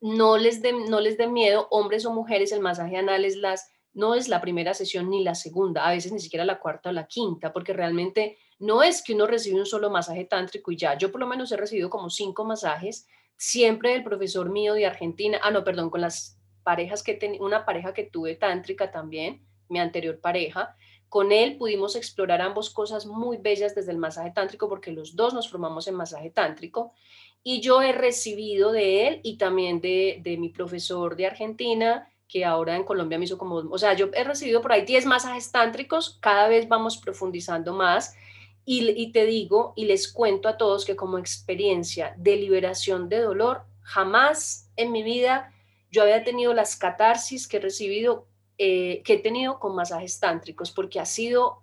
No les dé no les miedo, hombres o mujeres, el masaje anal es las no es la primera sesión ni la segunda, a veces ni siquiera la cuarta o la quinta, porque realmente no es que uno recibe un solo masaje tántrico y ya. Yo por lo menos he recibido como cinco masajes, siempre del profesor mío de Argentina, ah, no, perdón, con las parejas que tenía, una pareja que tuve tántrica también, mi anterior pareja. Con él pudimos explorar ambos cosas muy bellas desde el masaje tántrico, porque los dos nos formamos en masaje tántrico. Y yo he recibido de él y también de, de mi profesor de Argentina, que ahora en Colombia me hizo como, o sea, yo he recibido por ahí 10 masajes tántricos, cada vez vamos profundizando más y, y, te digo y les cuento a todos que como experiencia de liberación de dolor, jamás en mi vida yo había tenido las catarsis que he recibido, eh, que he tenido con masajes tántricos, porque ha sido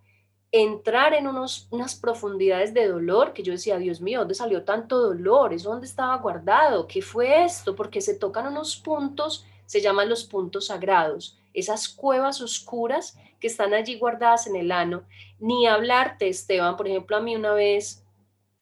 entrar en unos, unas profundidades de dolor que yo decía, Dios mío, ¿dónde salió tanto dolor? ¿Eso dónde estaba guardado? ¿Qué fue esto? Porque se tocan unos puntos se llaman los puntos sagrados, esas cuevas oscuras que están allí guardadas en el ano. Ni hablarte, Esteban, por ejemplo, a mí una vez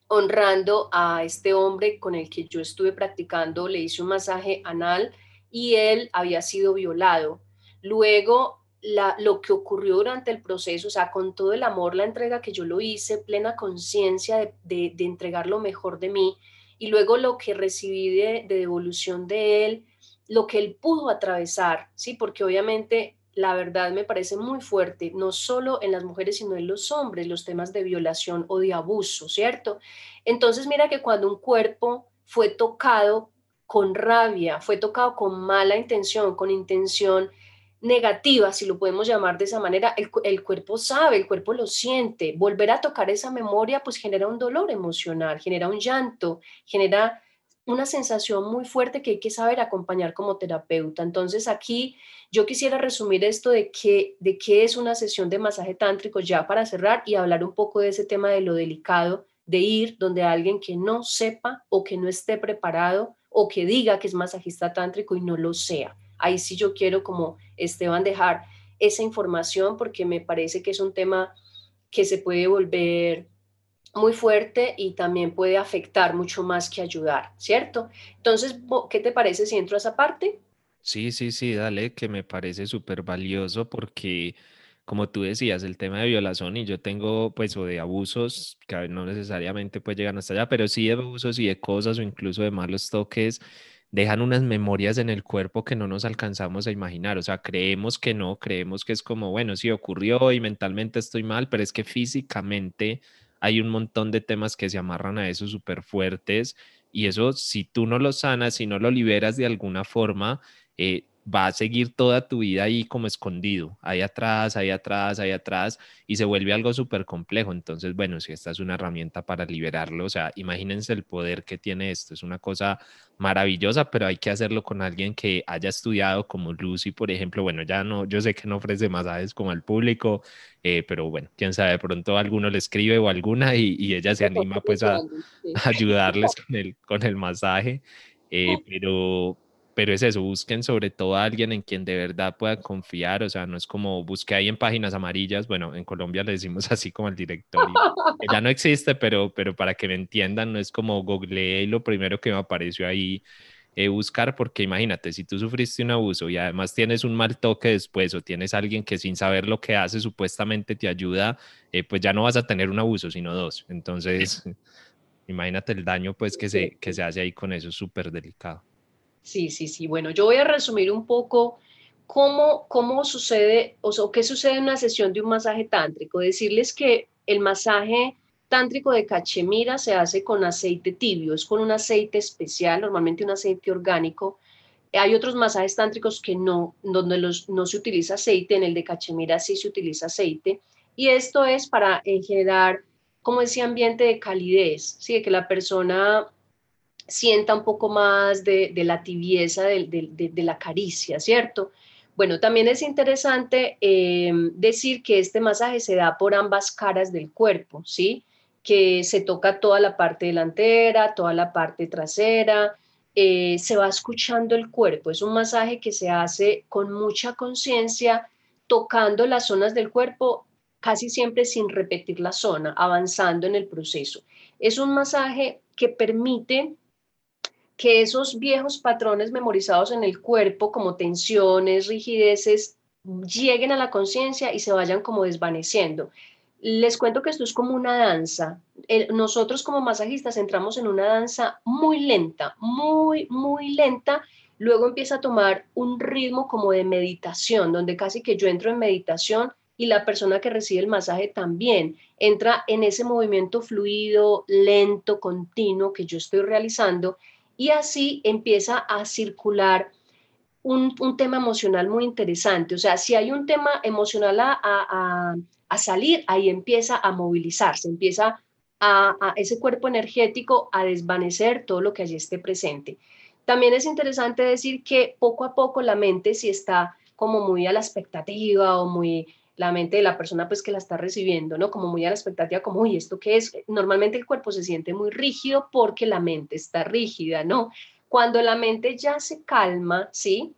honrando a este hombre con el que yo estuve practicando, le hice un masaje anal y él había sido violado. Luego, la, lo que ocurrió durante el proceso, o sea, con todo el amor, la entrega que yo lo hice, plena conciencia de, de, entregar lo mejor de mí, y luego lo que recibí de, de devolución de él, lo que él pudo atravesar, ¿sí? Porque obviamente la verdad me parece muy fuerte, no solo en las mujeres, sino en los hombres, los temas de violación o de abuso, ¿cierto? Entonces mira que cuando un cuerpo fue tocado con rabia, fue tocado con mala intención, con intención negativa, si lo podemos llamar de esa manera, el, cuerpo sabe, el cuerpo lo siente. Volver a tocar esa memoria pues genera un dolor emocional, genera un llanto, genera una sensación muy fuerte que hay que saber acompañar como terapeuta. Entonces aquí yo quisiera resumir esto de qué, de qué es una sesión de masaje tántrico ya para cerrar y hablar un poco de ese tema de lo delicado de ir donde alguien que no sepa o que no esté preparado o que diga que es masajista tántrico y no lo sea. Ahí sí yo quiero como Esteban dejar esa información porque me parece que es un tema que se puede volver muy fuerte y también puede afectar mucho más que ayudar, ¿cierto? Entonces, ¿qué te parece si entro a esa parte? Sí, sí, sí, dale, que me parece súper valioso porque, como tú decías, el tema de violación y yo tengo, pues, o de abusos, que no necesariamente pues llegan hasta allá, pero sí de abusos y de cosas o incluso de malos toques, dejan unas memorias en el cuerpo que no nos alcanzamos a imaginar. O sea, creemos que no, creemos que es como, bueno, sí ocurrió y mentalmente estoy mal, pero es que físicamente hay un montón de temas que se amarran a eso súper fuertes y eso si tú no lo sanas, si no lo liberas de alguna forma, eh, va a seguir toda tu vida ahí como escondido, ahí atrás, ahí atrás, ahí atrás, y se vuelve algo súper complejo. Entonces, bueno, si esta es una herramienta para liberarlo, o sea, imagínense el poder que tiene esto, es una cosa maravillosa, pero hay que hacerlo con alguien que haya estudiado como Lucy, por ejemplo. Bueno, ya no, yo sé que no ofrece masajes como al público, eh, pero bueno, quién sabe, de pronto alguno le escribe o alguna y, ella se anima pues a, ayudarles con el, con el masaje. Eh, pero, pero es eso, busquen sobre todo a alguien en quien de verdad puedan confiar, o sea, no es como busque ahí en páginas amarillas, bueno, en Colombia le decimos así como el directorio, ya no existe, pero, pero para que me entiendan, no es como googleé y lo primero que me apareció ahí eh, buscar, porque imagínate, si tú sufriste un abuso y además tienes un mal toque después o tienes alguien que sin saber lo que hace supuestamente te ayuda, eh, pues ya no vas a tener un abuso, sino dos, entonces... Imagínate el daño pues que se, que se hace ahí con eso, súper delicado. Sí, sí, sí. Bueno, yo voy a resumir un poco cómo, cómo sucede o qué sucede en una sesión de un masaje tántrico. Decirles que el masaje tántrico de cachemira se hace con aceite tibio, es con un aceite especial, normalmente un aceite orgánico. Hay otros masajes tántricos que no, donde los, no se utiliza aceite, en el de cachemira sí se utiliza aceite. Y esto es para generar como ese ambiente de calidez, ¿sí? de que la persona sienta un poco más de, la tibieza de, la caricia, ¿cierto? Bueno, también es interesante eh, decir que este masaje se da por ambas caras del cuerpo, ¿sí? Que se toca toda la parte delantera, toda la parte trasera, eh, se va escuchando el cuerpo. Es un masaje que se hace con mucha conciencia, tocando las zonas del cuerpo casi siempre sin repetir la zona, avanzando en el proceso. Es un masaje que permite que esos viejos patrones memorizados en el cuerpo, como tensiones, rigideces, lleguen a la conciencia y se vayan como desvaneciendo. Les cuento que esto es como una danza. nosotros como masajistas entramos en una danza muy lenta, muy, muy lenta. Luego empieza a tomar un ritmo como de meditación, donde casi que yo entro en meditación y la persona que recibe el masaje también entra en ese movimiento fluido, lento, continuo que yo estoy realizando y así empieza a circular un, tema emocional muy interesante. O sea, si hay un tema emocional a, salir, ahí empieza a movilizarse, empieza a, ese cuerpo energético a desvanecer todo lo que allí esté presente. También es interesante decir que poco a poco la mente, si está como muy a la expectativa o muy la mente de la persona pues que la está recibiendo, ¿no? Como muy a la expectativa, como, uy, ¿esto qué es? Normalmente el cuerpo se siente muy rígido porque la mente está rígida, ¿no? Cuando la mente ya se calma, ¿sí?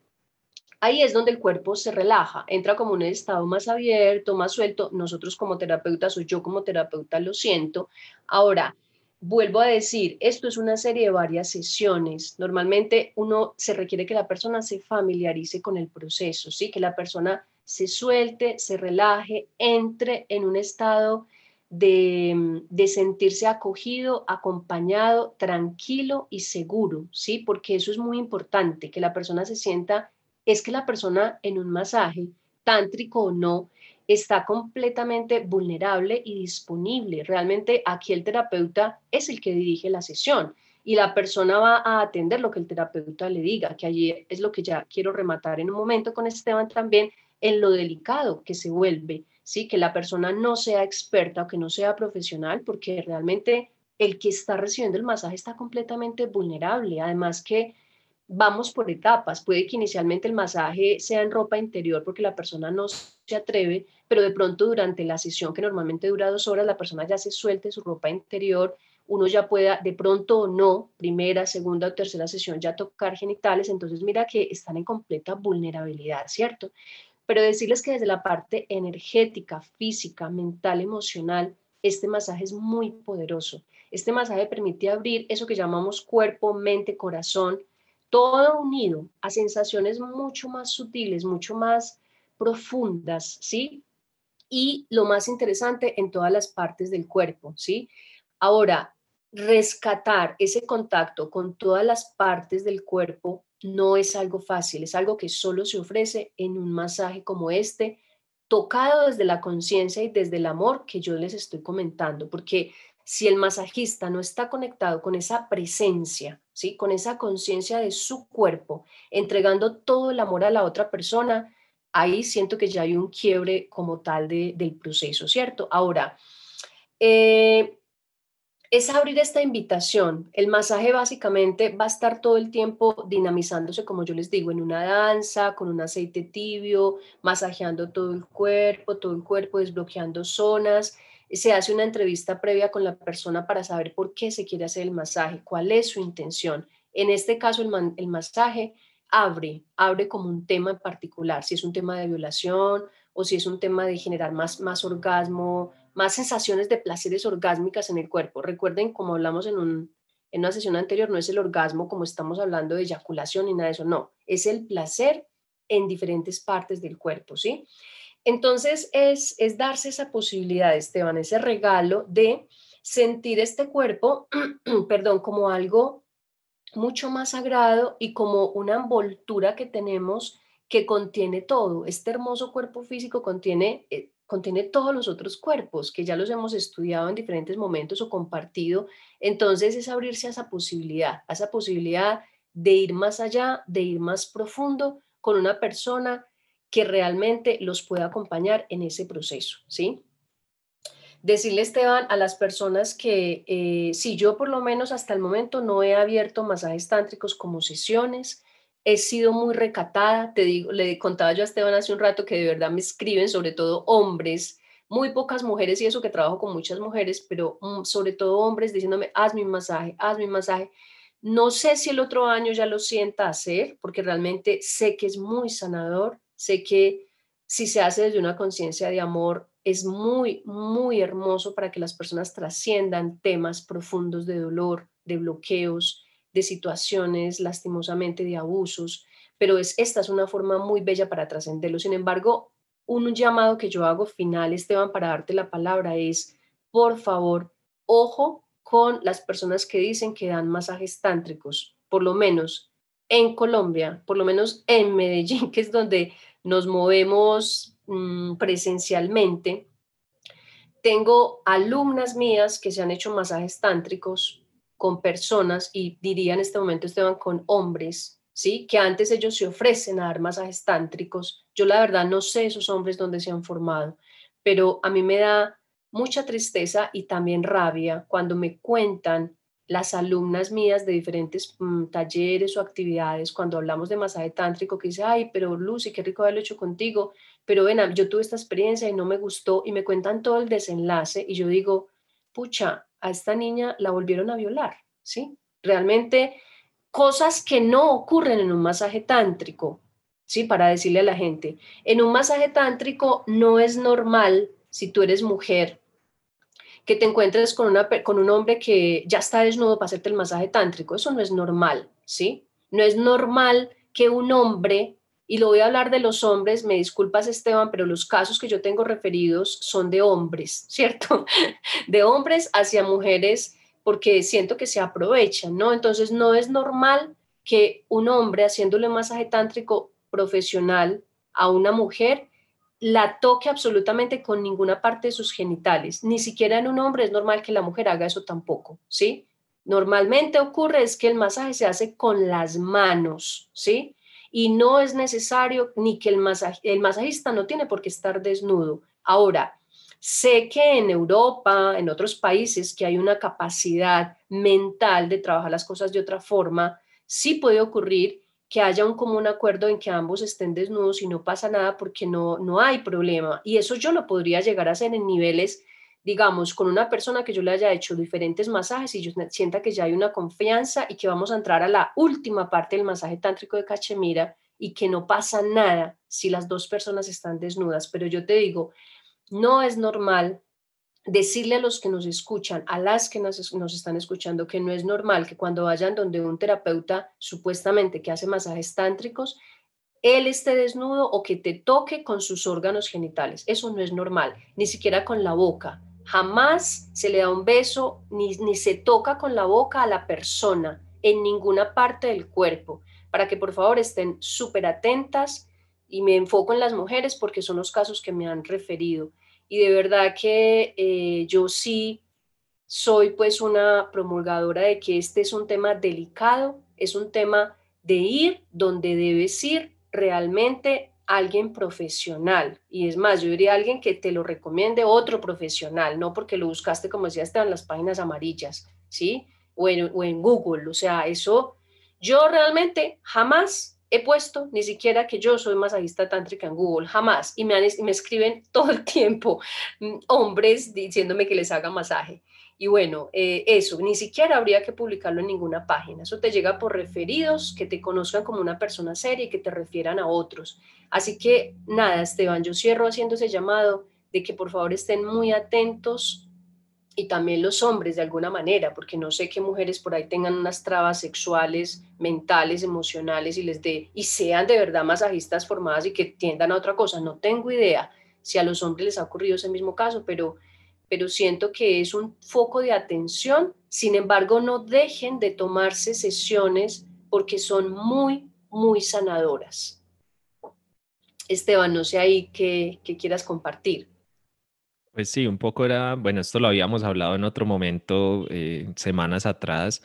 Ahí es donde el cuerpo se relaja, entra como un estado más abierto, más suelto. Nosotros como terapeutas o yo como terapeuta lo siento. Ahora, vuelvo a decir, esto es una serie de varias sesiones. Normalmente uno se requiere que la persona se familiarice con el proceso, ¿sí? Que la persona se suelte, se relaje, entre en un estado de, sentirse acogido, acompañado, tranquilo y seguro, ¿sí? Porque eso es muy importante, que la persona se sienta, es que la persona en un masaje, tántrico o no, está completamente vulnerable y disponible. Realmente aquí el terapeuta es el que dirige la sesión y la persona va a atender lo que el terapeuta le diga, que allí es lo que ya quiero rematar en un momento con Esteban también, en lo delicado que se vuelve, ¿sí? que la persona no sea experta o que no sea profesional, porque realmente el que está recibiendo el masaje está completamente vulnerable. Además que vamos por etapas. Puede que inicialmente el masaje sea en ropa interior porque la persona no se atreve, pero de pronto durante la sesión, que normalmente dura dos horas, la persona ya se suelte su ropa interior, uno ya pueda de pronto o no, primera, segunda o tercera sesión, ya tocar genitales. Entonces mira que están en completa vulnerabilidad, ¿cierto? Pero decirles que desde la parte energética, física, mental, emocional, este masaje es muy poderoso. Este masaje permite abrir eso que llamamos cuerpo, mente, corazón, todo unido a sensaciones mucho más sutiles, mucho más profundas, ¿sí? Y lo más interesante en todas las partes del cuerpo, ¿sí? Ahora, rescatar ese contacto con todas las partes del cuerpo no es algo fácil, es algo que solo se ofrece en un masaje como este, tocado desde la conciencia y desde el amor que yo les estoy comentando, porque si el masajista no está conectado con esa presencia, ¿sí? con esa conciencia de su cuerpo, entregando todo el amor a la otra persona, ahí siento que ya hay un quiebre como tal del proceso, ¿cierto? Ahora, eh, es abrir esta invitación. El masaje básicamente va a estar todo el tiempo dinamizándose, como yo les digo, en una danza, con un aceite tibio, masajeando todo el cuerpo, todo el cuerpo, desbloqueando zonas. Se hace una entrevista previa con la persona para saber por qué se quiere hacer el masaje, cuál es su intención. En este caso, el, masaje abre, abre como un tema en particular, si es un tema de violación o si es un tema de generar más, más orgasmo, más sensaciones de placeres orgásmicas en el cuerpo. Recuerden, como hablamos en, un, en una sesión anterior, no es el orgasmo como estamos hablando de eyaculación ni nada de eso, no, es el placer en diferentes partes del cuerpo, ¿sí? Entonces es, es darse esa posibilidad, Esteban, ese regalo de sentir este cuerpo, perdón, como algo mucho más sagrado y como una envoltura que tenemos que contiene todo. Este hermoso cuerpo físico contiene eh, contiene todos los otros cuerpos que ya los hemos estudiado en diferentes momentos o compartido. Entonces es abrirse a esa posibilidad, a esa posibilidad de ir más allá, de ir más profundo con una persona que realmente los pueda acompañar en ese proceso, ¿sí? Decirle, Esteban, a las personas que eh, si yo por lo menos hasta el momento no he abierto masajes tántricos como sesiones, he sido muy recatada, te digo, le contaba yo a Esteban hace un rato que de verdad me escriben, sobre todo hombres, muy pocas mujeres y eso que trabajo con muchas mujeres, pero mm, sobre todo hombres diciéndome, haz mi masaje, haz mi masaje. No sé si el otro año ya lo sienta hacer, porque realmente sé que es muy sanador, sé que si se hace desde una conciencia de amor, es muy, muy hermoso para que las personas trasciendan temas profundos de dolor, de bloqueos, de situaciones lastimosamente de abusos, pero es, esta es una forma muy bella para trascenderlo. Sin embargo, un llamado que yo hago final, Esteban, para darte la palabra es, por favor, ojo con las personas que dicen que dan masajes tántricos, por lo menos en Colombia, por lo menos en Medellín, que es donde nos movemos mm, presencialmente. Tengo alumnas mías que se han hecho masajes tántricos con personas y diría en este momento, Esteban, con hombres, ¿sí? Que antes ellos se ofrecen a dar masajes tántricos. Yo la verdad no sé esos hombres dónde se han formado, pero a mí me da mucha tristeza y también rabia cuando me cuentan las alumnas mías de diferentes mm, talleres o actividades, cuando hablamos de masaje tántrico, que dice, ay, pero Lucy, qué rico haberlo hecho contigo, pero ven, yo tuve esta experiencia y no me gustó, y me cuentan todo el desenlace, y yo digo, pucha, a esta niña la volvieron a violar, ¿sí? Realmente cosas que no ocurren en un masaje tántrico, ¿sí? Para decirle a la gente, en un masaje tántrico no es normal, si tú eres mujer, que te encuentres con, una, con un hombre que ya está desnudo para hacerte el masaje tántrico. Eso no es normal, ¿sí? No es normal que un hombre, y lo voy a hablar de los hombres, me disculpas Esteban, pero los casos que yo tengo referidos son de hombres, ¿cierto? De hombres hacia mujeres porque siento que se aprovechan, ¿no? Entonces no es normal que un hombre haciéndole masaje tántrico profesional a una mujer la toque absolutamente con ninguna parte de sus genitales. Ni siquiera en un hombre es normal que la mujer haga eso tampoco, ¿sí? Normalmente ocurre es que el masaje se hace con las manos, ¿sí? Y no es necesario ni que el, el masajista no tiene por qué estar desnudo. Ahora, sé que en Europa, en otros países, que hay una capacidad mental de trabajar las cosas de otra forma, sí puede ocurrir que haya un común acuerdo en que ambos estén desnudos y no pasa nada porque no, no hay problema. Y eso yo lo podría llegar a hacer en niveles, digamos, con una persona que yo le haya hecho diferentes masajes y yo sienta que ya hay una confianza y que vamos a entrar a la última parte del masaje tántrico de Cachemira y que no pasa nada si las dos personas están desnudas. Pero yo te digo, no es normal decirle a los que nos escuchan, a las que nos, están escuchando, que no es normal que cuando vayan donde un terapeuta supuestamente que hace masajes tántricos, él esté desnudo o que te toque con sus órganos genitales. Eso no es normal, ni siquiera con la boca. Jamás se le da un beso ni, ni se toca con la boca a la persona en ninguna parte del cuerpo, para que por favor estén súper atentas y me enfoco en las mujeres porque son los casos que me han referido. Y de verdad que eh, yo sí soy pues una promulgadora de que este es un tema delicado, es un tema de ir donde debes ir realmente alguien profesional. Y es más, yo diría alguien que te lo recomiende otro profesional, no porque lo buscaste, como decía, en las páginas amarillas, ¿sí? O en, o en Google. O sea, eso yo realmente jamás he puesto ni siquiera que yo soy masajista tántrica en Google, jamás. Y me, me escriben todo el tiempo mm, hombres diciéndome que les haga masaje. Y bueno, eh, eso, ni siquiera habría que publicarlo en ninguna página. Eso te llega por referidos, que te conozcan como una persona seria y que te refieran a otros. Así que nada, Esteban, yo cierro haciendo ese llamado de que por favor estén muy atentos y también los hombres de alguna manera, porque no sé qué mujeres por ahí tengan unas trabas sexuales, mentales, emocionales y les dé y sean de verdad masajistas formadas y que tiendan a otra cosa. No tengo idea si a los hombres les ha ocurrido ese mismo caso, pero pero siento que es un foco de atención. Sin embargo, no dejen de tomarse sesiones porque son muy muy sanadoras. Esteban, no sé ahí qué, qué quieras compartir. Pues sí, un poco era, bueno, esto lo habíamos hablado en otro momento, eh, semanas atrás,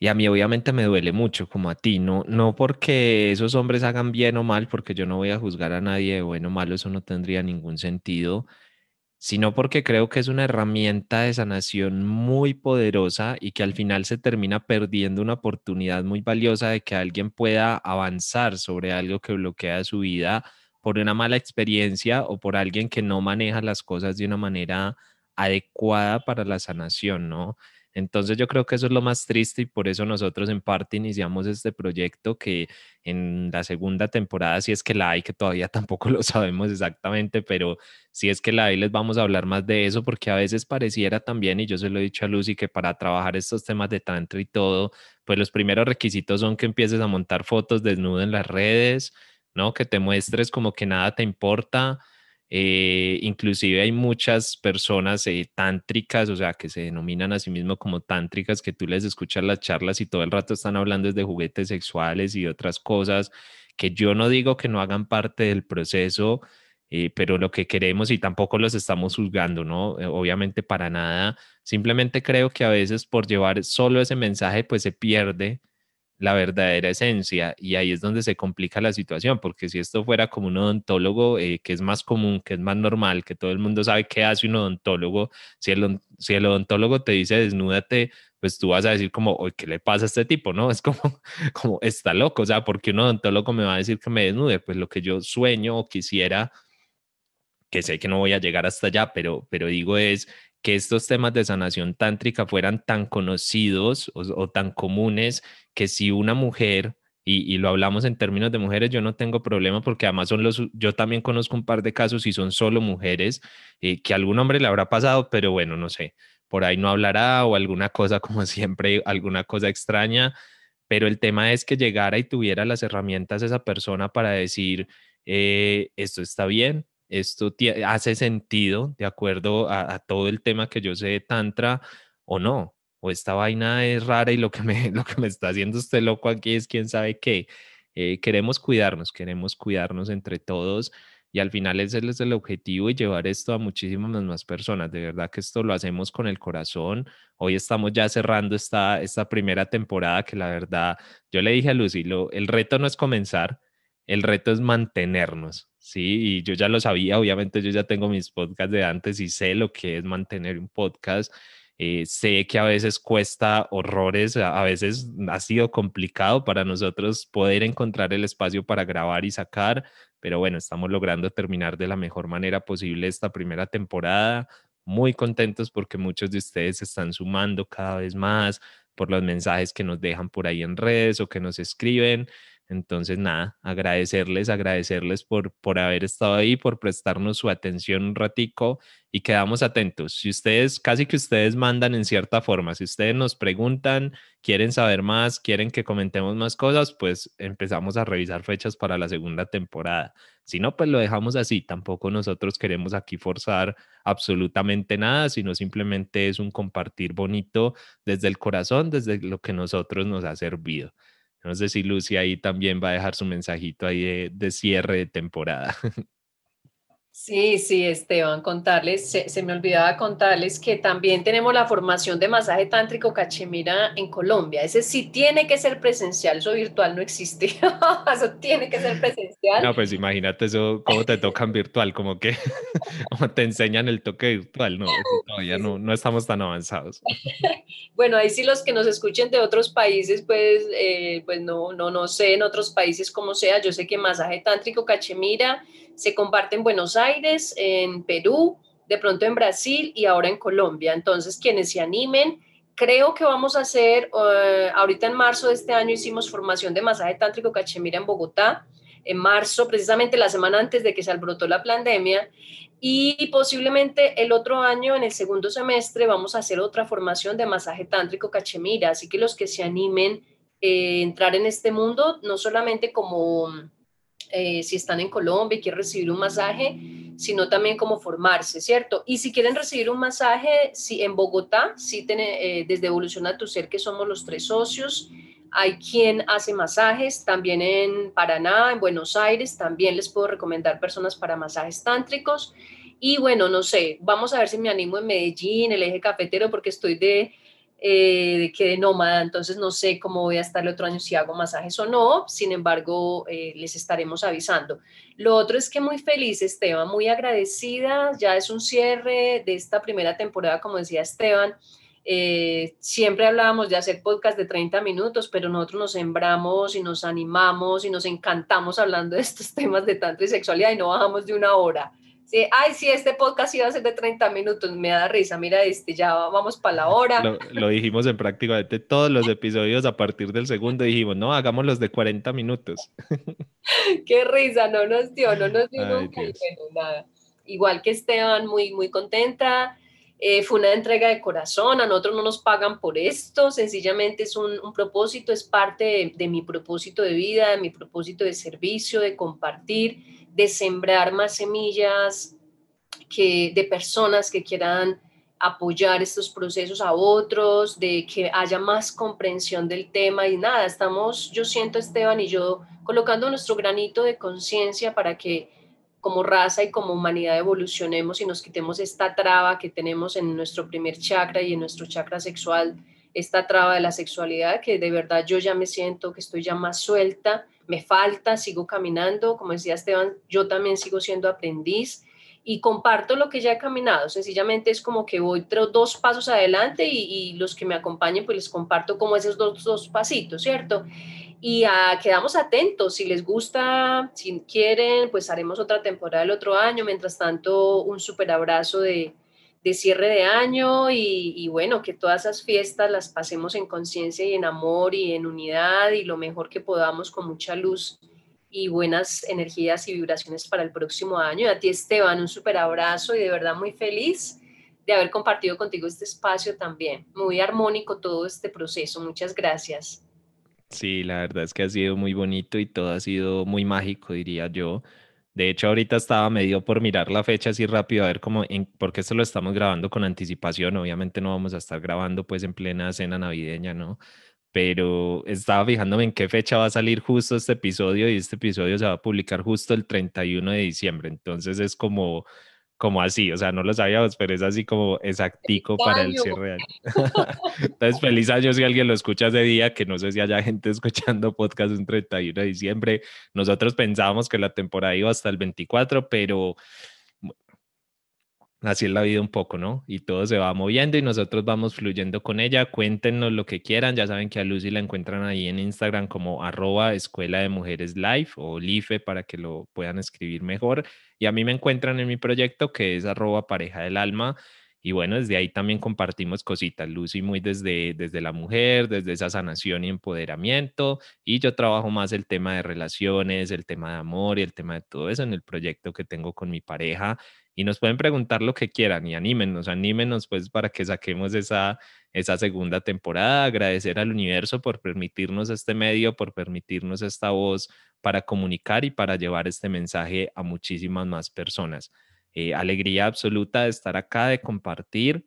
y a mí obviamente me duele mucho, como a ti, no, no porque esos hombres hagan bien o mal, porque yo no voy a juzgar a nadie de bueno o malo, eso no tendría ningún sentido, sino porque creo que es una herramienta de sanación muy poderosa y que al final se termina perdiendo una oportunidad muy valiosa de que alguien pueda avanzar sobre algo que bloquea su vida por una mala experiencia o por alguien que no maneja las cosas de una manera adecuada para la sanación, ¿no? Entonces yo creo que eso es lo más triste y por eso nosotros en parte iniciamos este proyecto que en la segunda temporada, si es que la hay, que todavía tampoco lo sabemos exactamente, pero si es que la hay, les vamos a hablar más de eso porque a veces pareciera también, y yo se lo he dicho a Lucy, que para trabajar estos temas de tantra y todo, pues los primeros requisitos son que empieces a montar fotos desnudo en las redes, ¿no? Que te muestres como que nada te importa eh, inclusive hay muchas personas eh, tántricas, o sea, que se denominan a sí mismos como tántricas, que tú les escuchas las charlas y todo el rato están hablando de juguetes sexuales y otras cosas, que yo no digo que no hagan parte del proceso, eh, pero lo que queremos y tampoco los estamos juzgando, ¿no? obviamente para nada, simplemente creo que a veces por llevar solo ese mensaje, pues se pierde la verdadera esencia y ahí es donde se complica la situación, porque si esto fuera como un odontólogo, eh, que es más común, que es más normal, que todo el mundo sabe qué hace un odontólogo, si el, si el odontólogo te dice desnúdate, pues tú vas a decir como, ¿qué le pasa a este tipo? ¿No? Es como, como, está loco, o sea, porque un odontólogo me va a decir que me desnude? Pues lo que yo sueño o quisiera, que sé que no voy a llegar hasta allá, pero, pero digo es que estos temas de sanación tántrica fueran tan conocidos o, tan comunes que si una mujer, y, lo hablamos en términos de mujeres, yo no tengo problema porque además son los, yo también conozco un par de casos y son solo mujeres, eh, que algún hombre le habrá pasado, pero bueno, no sé, por ahí no hablará o alguna cosa como siempre, alguna cosa extraña, pero el tema es que llegara y tuviera las herramientas esa persona para decir, eh, esto está bien, esto hace sentido de acuerdo a, todo el tema que yo sé de Tantra o no, o esta vaina es rara y lo que me, lo que me está haciendo usted loco aquí es quién sabe qué. Eh, queremos cuidarnos, queremos cuidarnos entre todos y al final ese es el objetivo y llevar esto a muchísimas más personas. De verdad que esto lo hacemos con el corazón. Hoy estamos ya cerrando esta, esta primera temporada que la verdad, yo le dije a Lucy, lo, el reto no es comenzar, el reto es mantenernos, ¿sí? Y yo ya lo sabía, obviamente yo ya tengo mis podcasts de antes y sé lo que es mantener un podcast. Eh, sé que a veces cuesta horrores, a, veces ha sido complicado para nosotros poder encontrar el espacio para grabar y sacar, pero bueno, estamos logrando terminar de la mejor manera posible esta primera temporada. Muy contentos porque muchos de ustedes se están sumando cada vez más por los mensajes que nos dejan por ahí en redes o que nos escriben. Entonces, nada, agradecerles, agradecerles por, por haber estado ahí, por prestarnos su atención un ratico y quedamos atentos. Si ustedes, casi que ustedes mandan en cierta forma, si ustedes nos preguntan, quieren saber más, quieren que comentemos más cosas, pues empezamos a revisar fechas para la segunda temporada. Si no, pues lo dejamos así. Tampoco nosotros queremos aquí forzar absolutamente nada, sino simplemente es un compartir bonito desde el corazón, desde lo que nosotros nos ha servido. No sé si Lucy ahí también va a dejar su mensajito ahí de, cierre de temporada. Sí, sí, Esteban, contarles, se, me olvidaba contarles que también tenemos la formación de masaje tántrico cachemira en Colombia. Ese sí tiene que ser presencial, eso virtual no existe. eso tiene que ser presencial. No, pues imagínate eso, cómo te tocan virtual, como que te enseñan el toque virtual, no, todavía no, no estamos tan avanzados. bueno, ahí sí los que nos escuchen de otros países, pues, eh, pues no, no, no sé en otros países cómo sea. Yo sé que masaje tántrico cachemira se comparte en Buenos Aires, en Perú, de pronto en Brasil y ahora en Colombia. Entonces, quienes se animen, creo que vamos a hacer, eh, ahorita en marzo de este año hicimos formación de masaje tántrico cachemira en Bogotá, en marzo, precisamente la semana antes de que se alborotó la pandemia, y posiblemente el otro año, en el segundo semestre, vamos a hacer otra formación de masaje tántrico cachemira. Así que los que se animen a eh, entrar en este mundo, no solamente como eh, si están en Colombia y quieren recibir un masaje, sino también como formarse, ¿cierto? Y si quieren recibir un masaje, si en Bogotá, sí tiene, eh, desde Evoluciona tu Ser, que somos los tres socios, hay quien hace masajes, también en Paraná, en Buenos Aires, también les puedo recomendar personas para masajes tántricos. Y bueno, no sé, vamos a ver si me animo en Medellín, el eje cafetero, porque estoy de eh, de que de nómada, entonces no sé cómo voy a estar el otro año si hago masajes o no, sin embargo, eh, les estaremos avisando. Lo otro es que muy feliz, Esteban, muy agradecida, ya es un cierre de esta primera temporada, como decía Esteban. Eh, siempre hablábamos de hacer podcast de 30 minutos, pero nosotros nos sembramos y nos animamos y nos encantamos hablando de estos temas de tanto y sexualidad y no bajamos de una hora. Sí, ay, sí, este podcast iba a ser de 30 minutos, me da risa, mira este, ya vamos para la hora. Lo, dijimos en prácticamente todos los episodios a partir del segundo, dijimos, no, hagamos los de 40 minutos. Qué risa, no nos dio, no nos dio nunca, nada. Igual que Esteban, muy, muy contenta, eh, fue una entrega de corazón, a nosotros no nos pagan por esto, sencillamente es un, un propósito, es parte de, de mi propósito de vida, de mi propósito de servicio, de compartir de sembrar más semillas que, de personas que quieran apoyar estos procesos a otros, de que haya más comprensión del tema. Y nada, estamos, yo siento Esteban y yo colocando nuestro granito de conciencia para que como raza y como humanidad evolucionemos y nos quitemos esta traba que tenemos en nuestro primer chakra y en nuestro chakra sexual, esta traba de la sexualidad, que de verdad yo ya me siento que estoy ya más suelta me falta, sigo caminando, como decía Esteban, yo también sigo siendo aprendiz y comparto lo que ya he caminado, sencillamente es como que voy dos pasos adelante y, los que me acompañen pues les comparto como esos dos, pasitos, ¿cierto? Y ah, quedamos atentos, si les gusta, si quieren, pues haremos otra temporada el otro año, mientras tanto un súper abrazo de, de cierre de año y, bueno, que todas esas fiestas las pasemos en conciencia y en amor y en unidad y lo mejor que podamos con mucha luz y buenas energías y vibraciones para el próximo año. Y a ti, Esteban, un súper abrazo y de verdad muy feliz de haber compartido contigo este espacio también. Muy armónico todo este proceso. Muchas gracias. Sí, la verdad es que ha sido muy bonito y todo ha sido muy mágico, diría yo. De hecho, ahorita estaba medio por mirar la fecha así rápido, a ver cómo, en, porque esto lo estamos grabando con anticipación. Obviamente no vamos a estar grabando pues en plena cena navideña, ¿no? Pero estaba fijándome en qué fecha va a salir justo este episodio y este episodio se va a publicar justo el 31 de diciembre. Entonces es como como así, o sea, no lo sabíamos, pero es así como exactico para el cierre de año. Entonces, feliz año si alguien lo escucha ese día, que no sé si haya gente escuchando podcast un 31 de diciembre. Nosotros pensábamos que la temporada iba hasta el 24, pero así es la vida un poco, ¿no? Y todo se va moviendo y nosotros vamos fluyendo con ella. Cuéntenos lo que quieran. Ya saben que a Lucy la encuentran ahí en Instagram como arroba escuela de mujeres life o life para que lo puedan escribir mejor. Y a mí me encuentran en mi proyecto que es arroba pareja del alma. Y bueno, desde ahí también compartimos cositas. Lucy muy desde, desde la mujer, desde esa sanación y empoderamiento. Y yo trabajo más el tema de relaciones, el tema de amor y el tema de todo eso en el proyecto que tengo con mi pareja y nos pueden preguntar lo que quieran y anímenos, anímenos pues para que saquemos esa, esa segunda temporada, agradecer al universo por permitirnos este medio, por permitirnos esta voz para comunicar y para llevar este mensaje a muchísimas más personas. Eh, alegría absoluta de estar acá, de compartir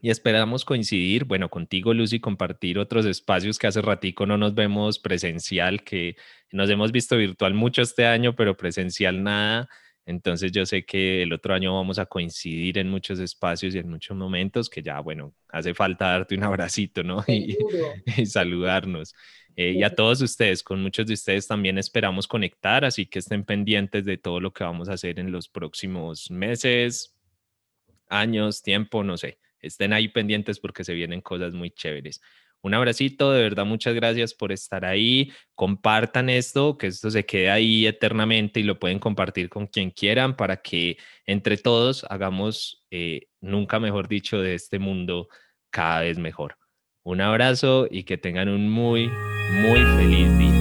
y esperamos coincidir, bueno, contigo Lucy, compartir otros espacios que hace ratico no nos vemos presencial, que nos hemos visto virtual mucho este año, pero presencial nada. Entonces yo sé que el otro año vamos a coincidir en muchos espacios y en muchos momentos que ya, bueno, hace falta darte un abracito, ¿no? Y, saludarnos. Eh, y a todos ustedes, con muchos de ustedes también esperamos conectar, así que estén pendientes de todo lo que vamos a hacer en los próximos meses, años, tiempo, no sé. Estén ahí pendientes porque se vienen cosas muy chéveres. Un abracito, de verdad, muchas gracias por estar ahí. Compartan esto, que esto se quede ahí eternamente y lo pueden compartir con quien quieran para que entre todos hagamos, eh, nunca mejor dicho, de este mundo cada vez mejor. Un abrazo y que tengan un muy, muy feliz día.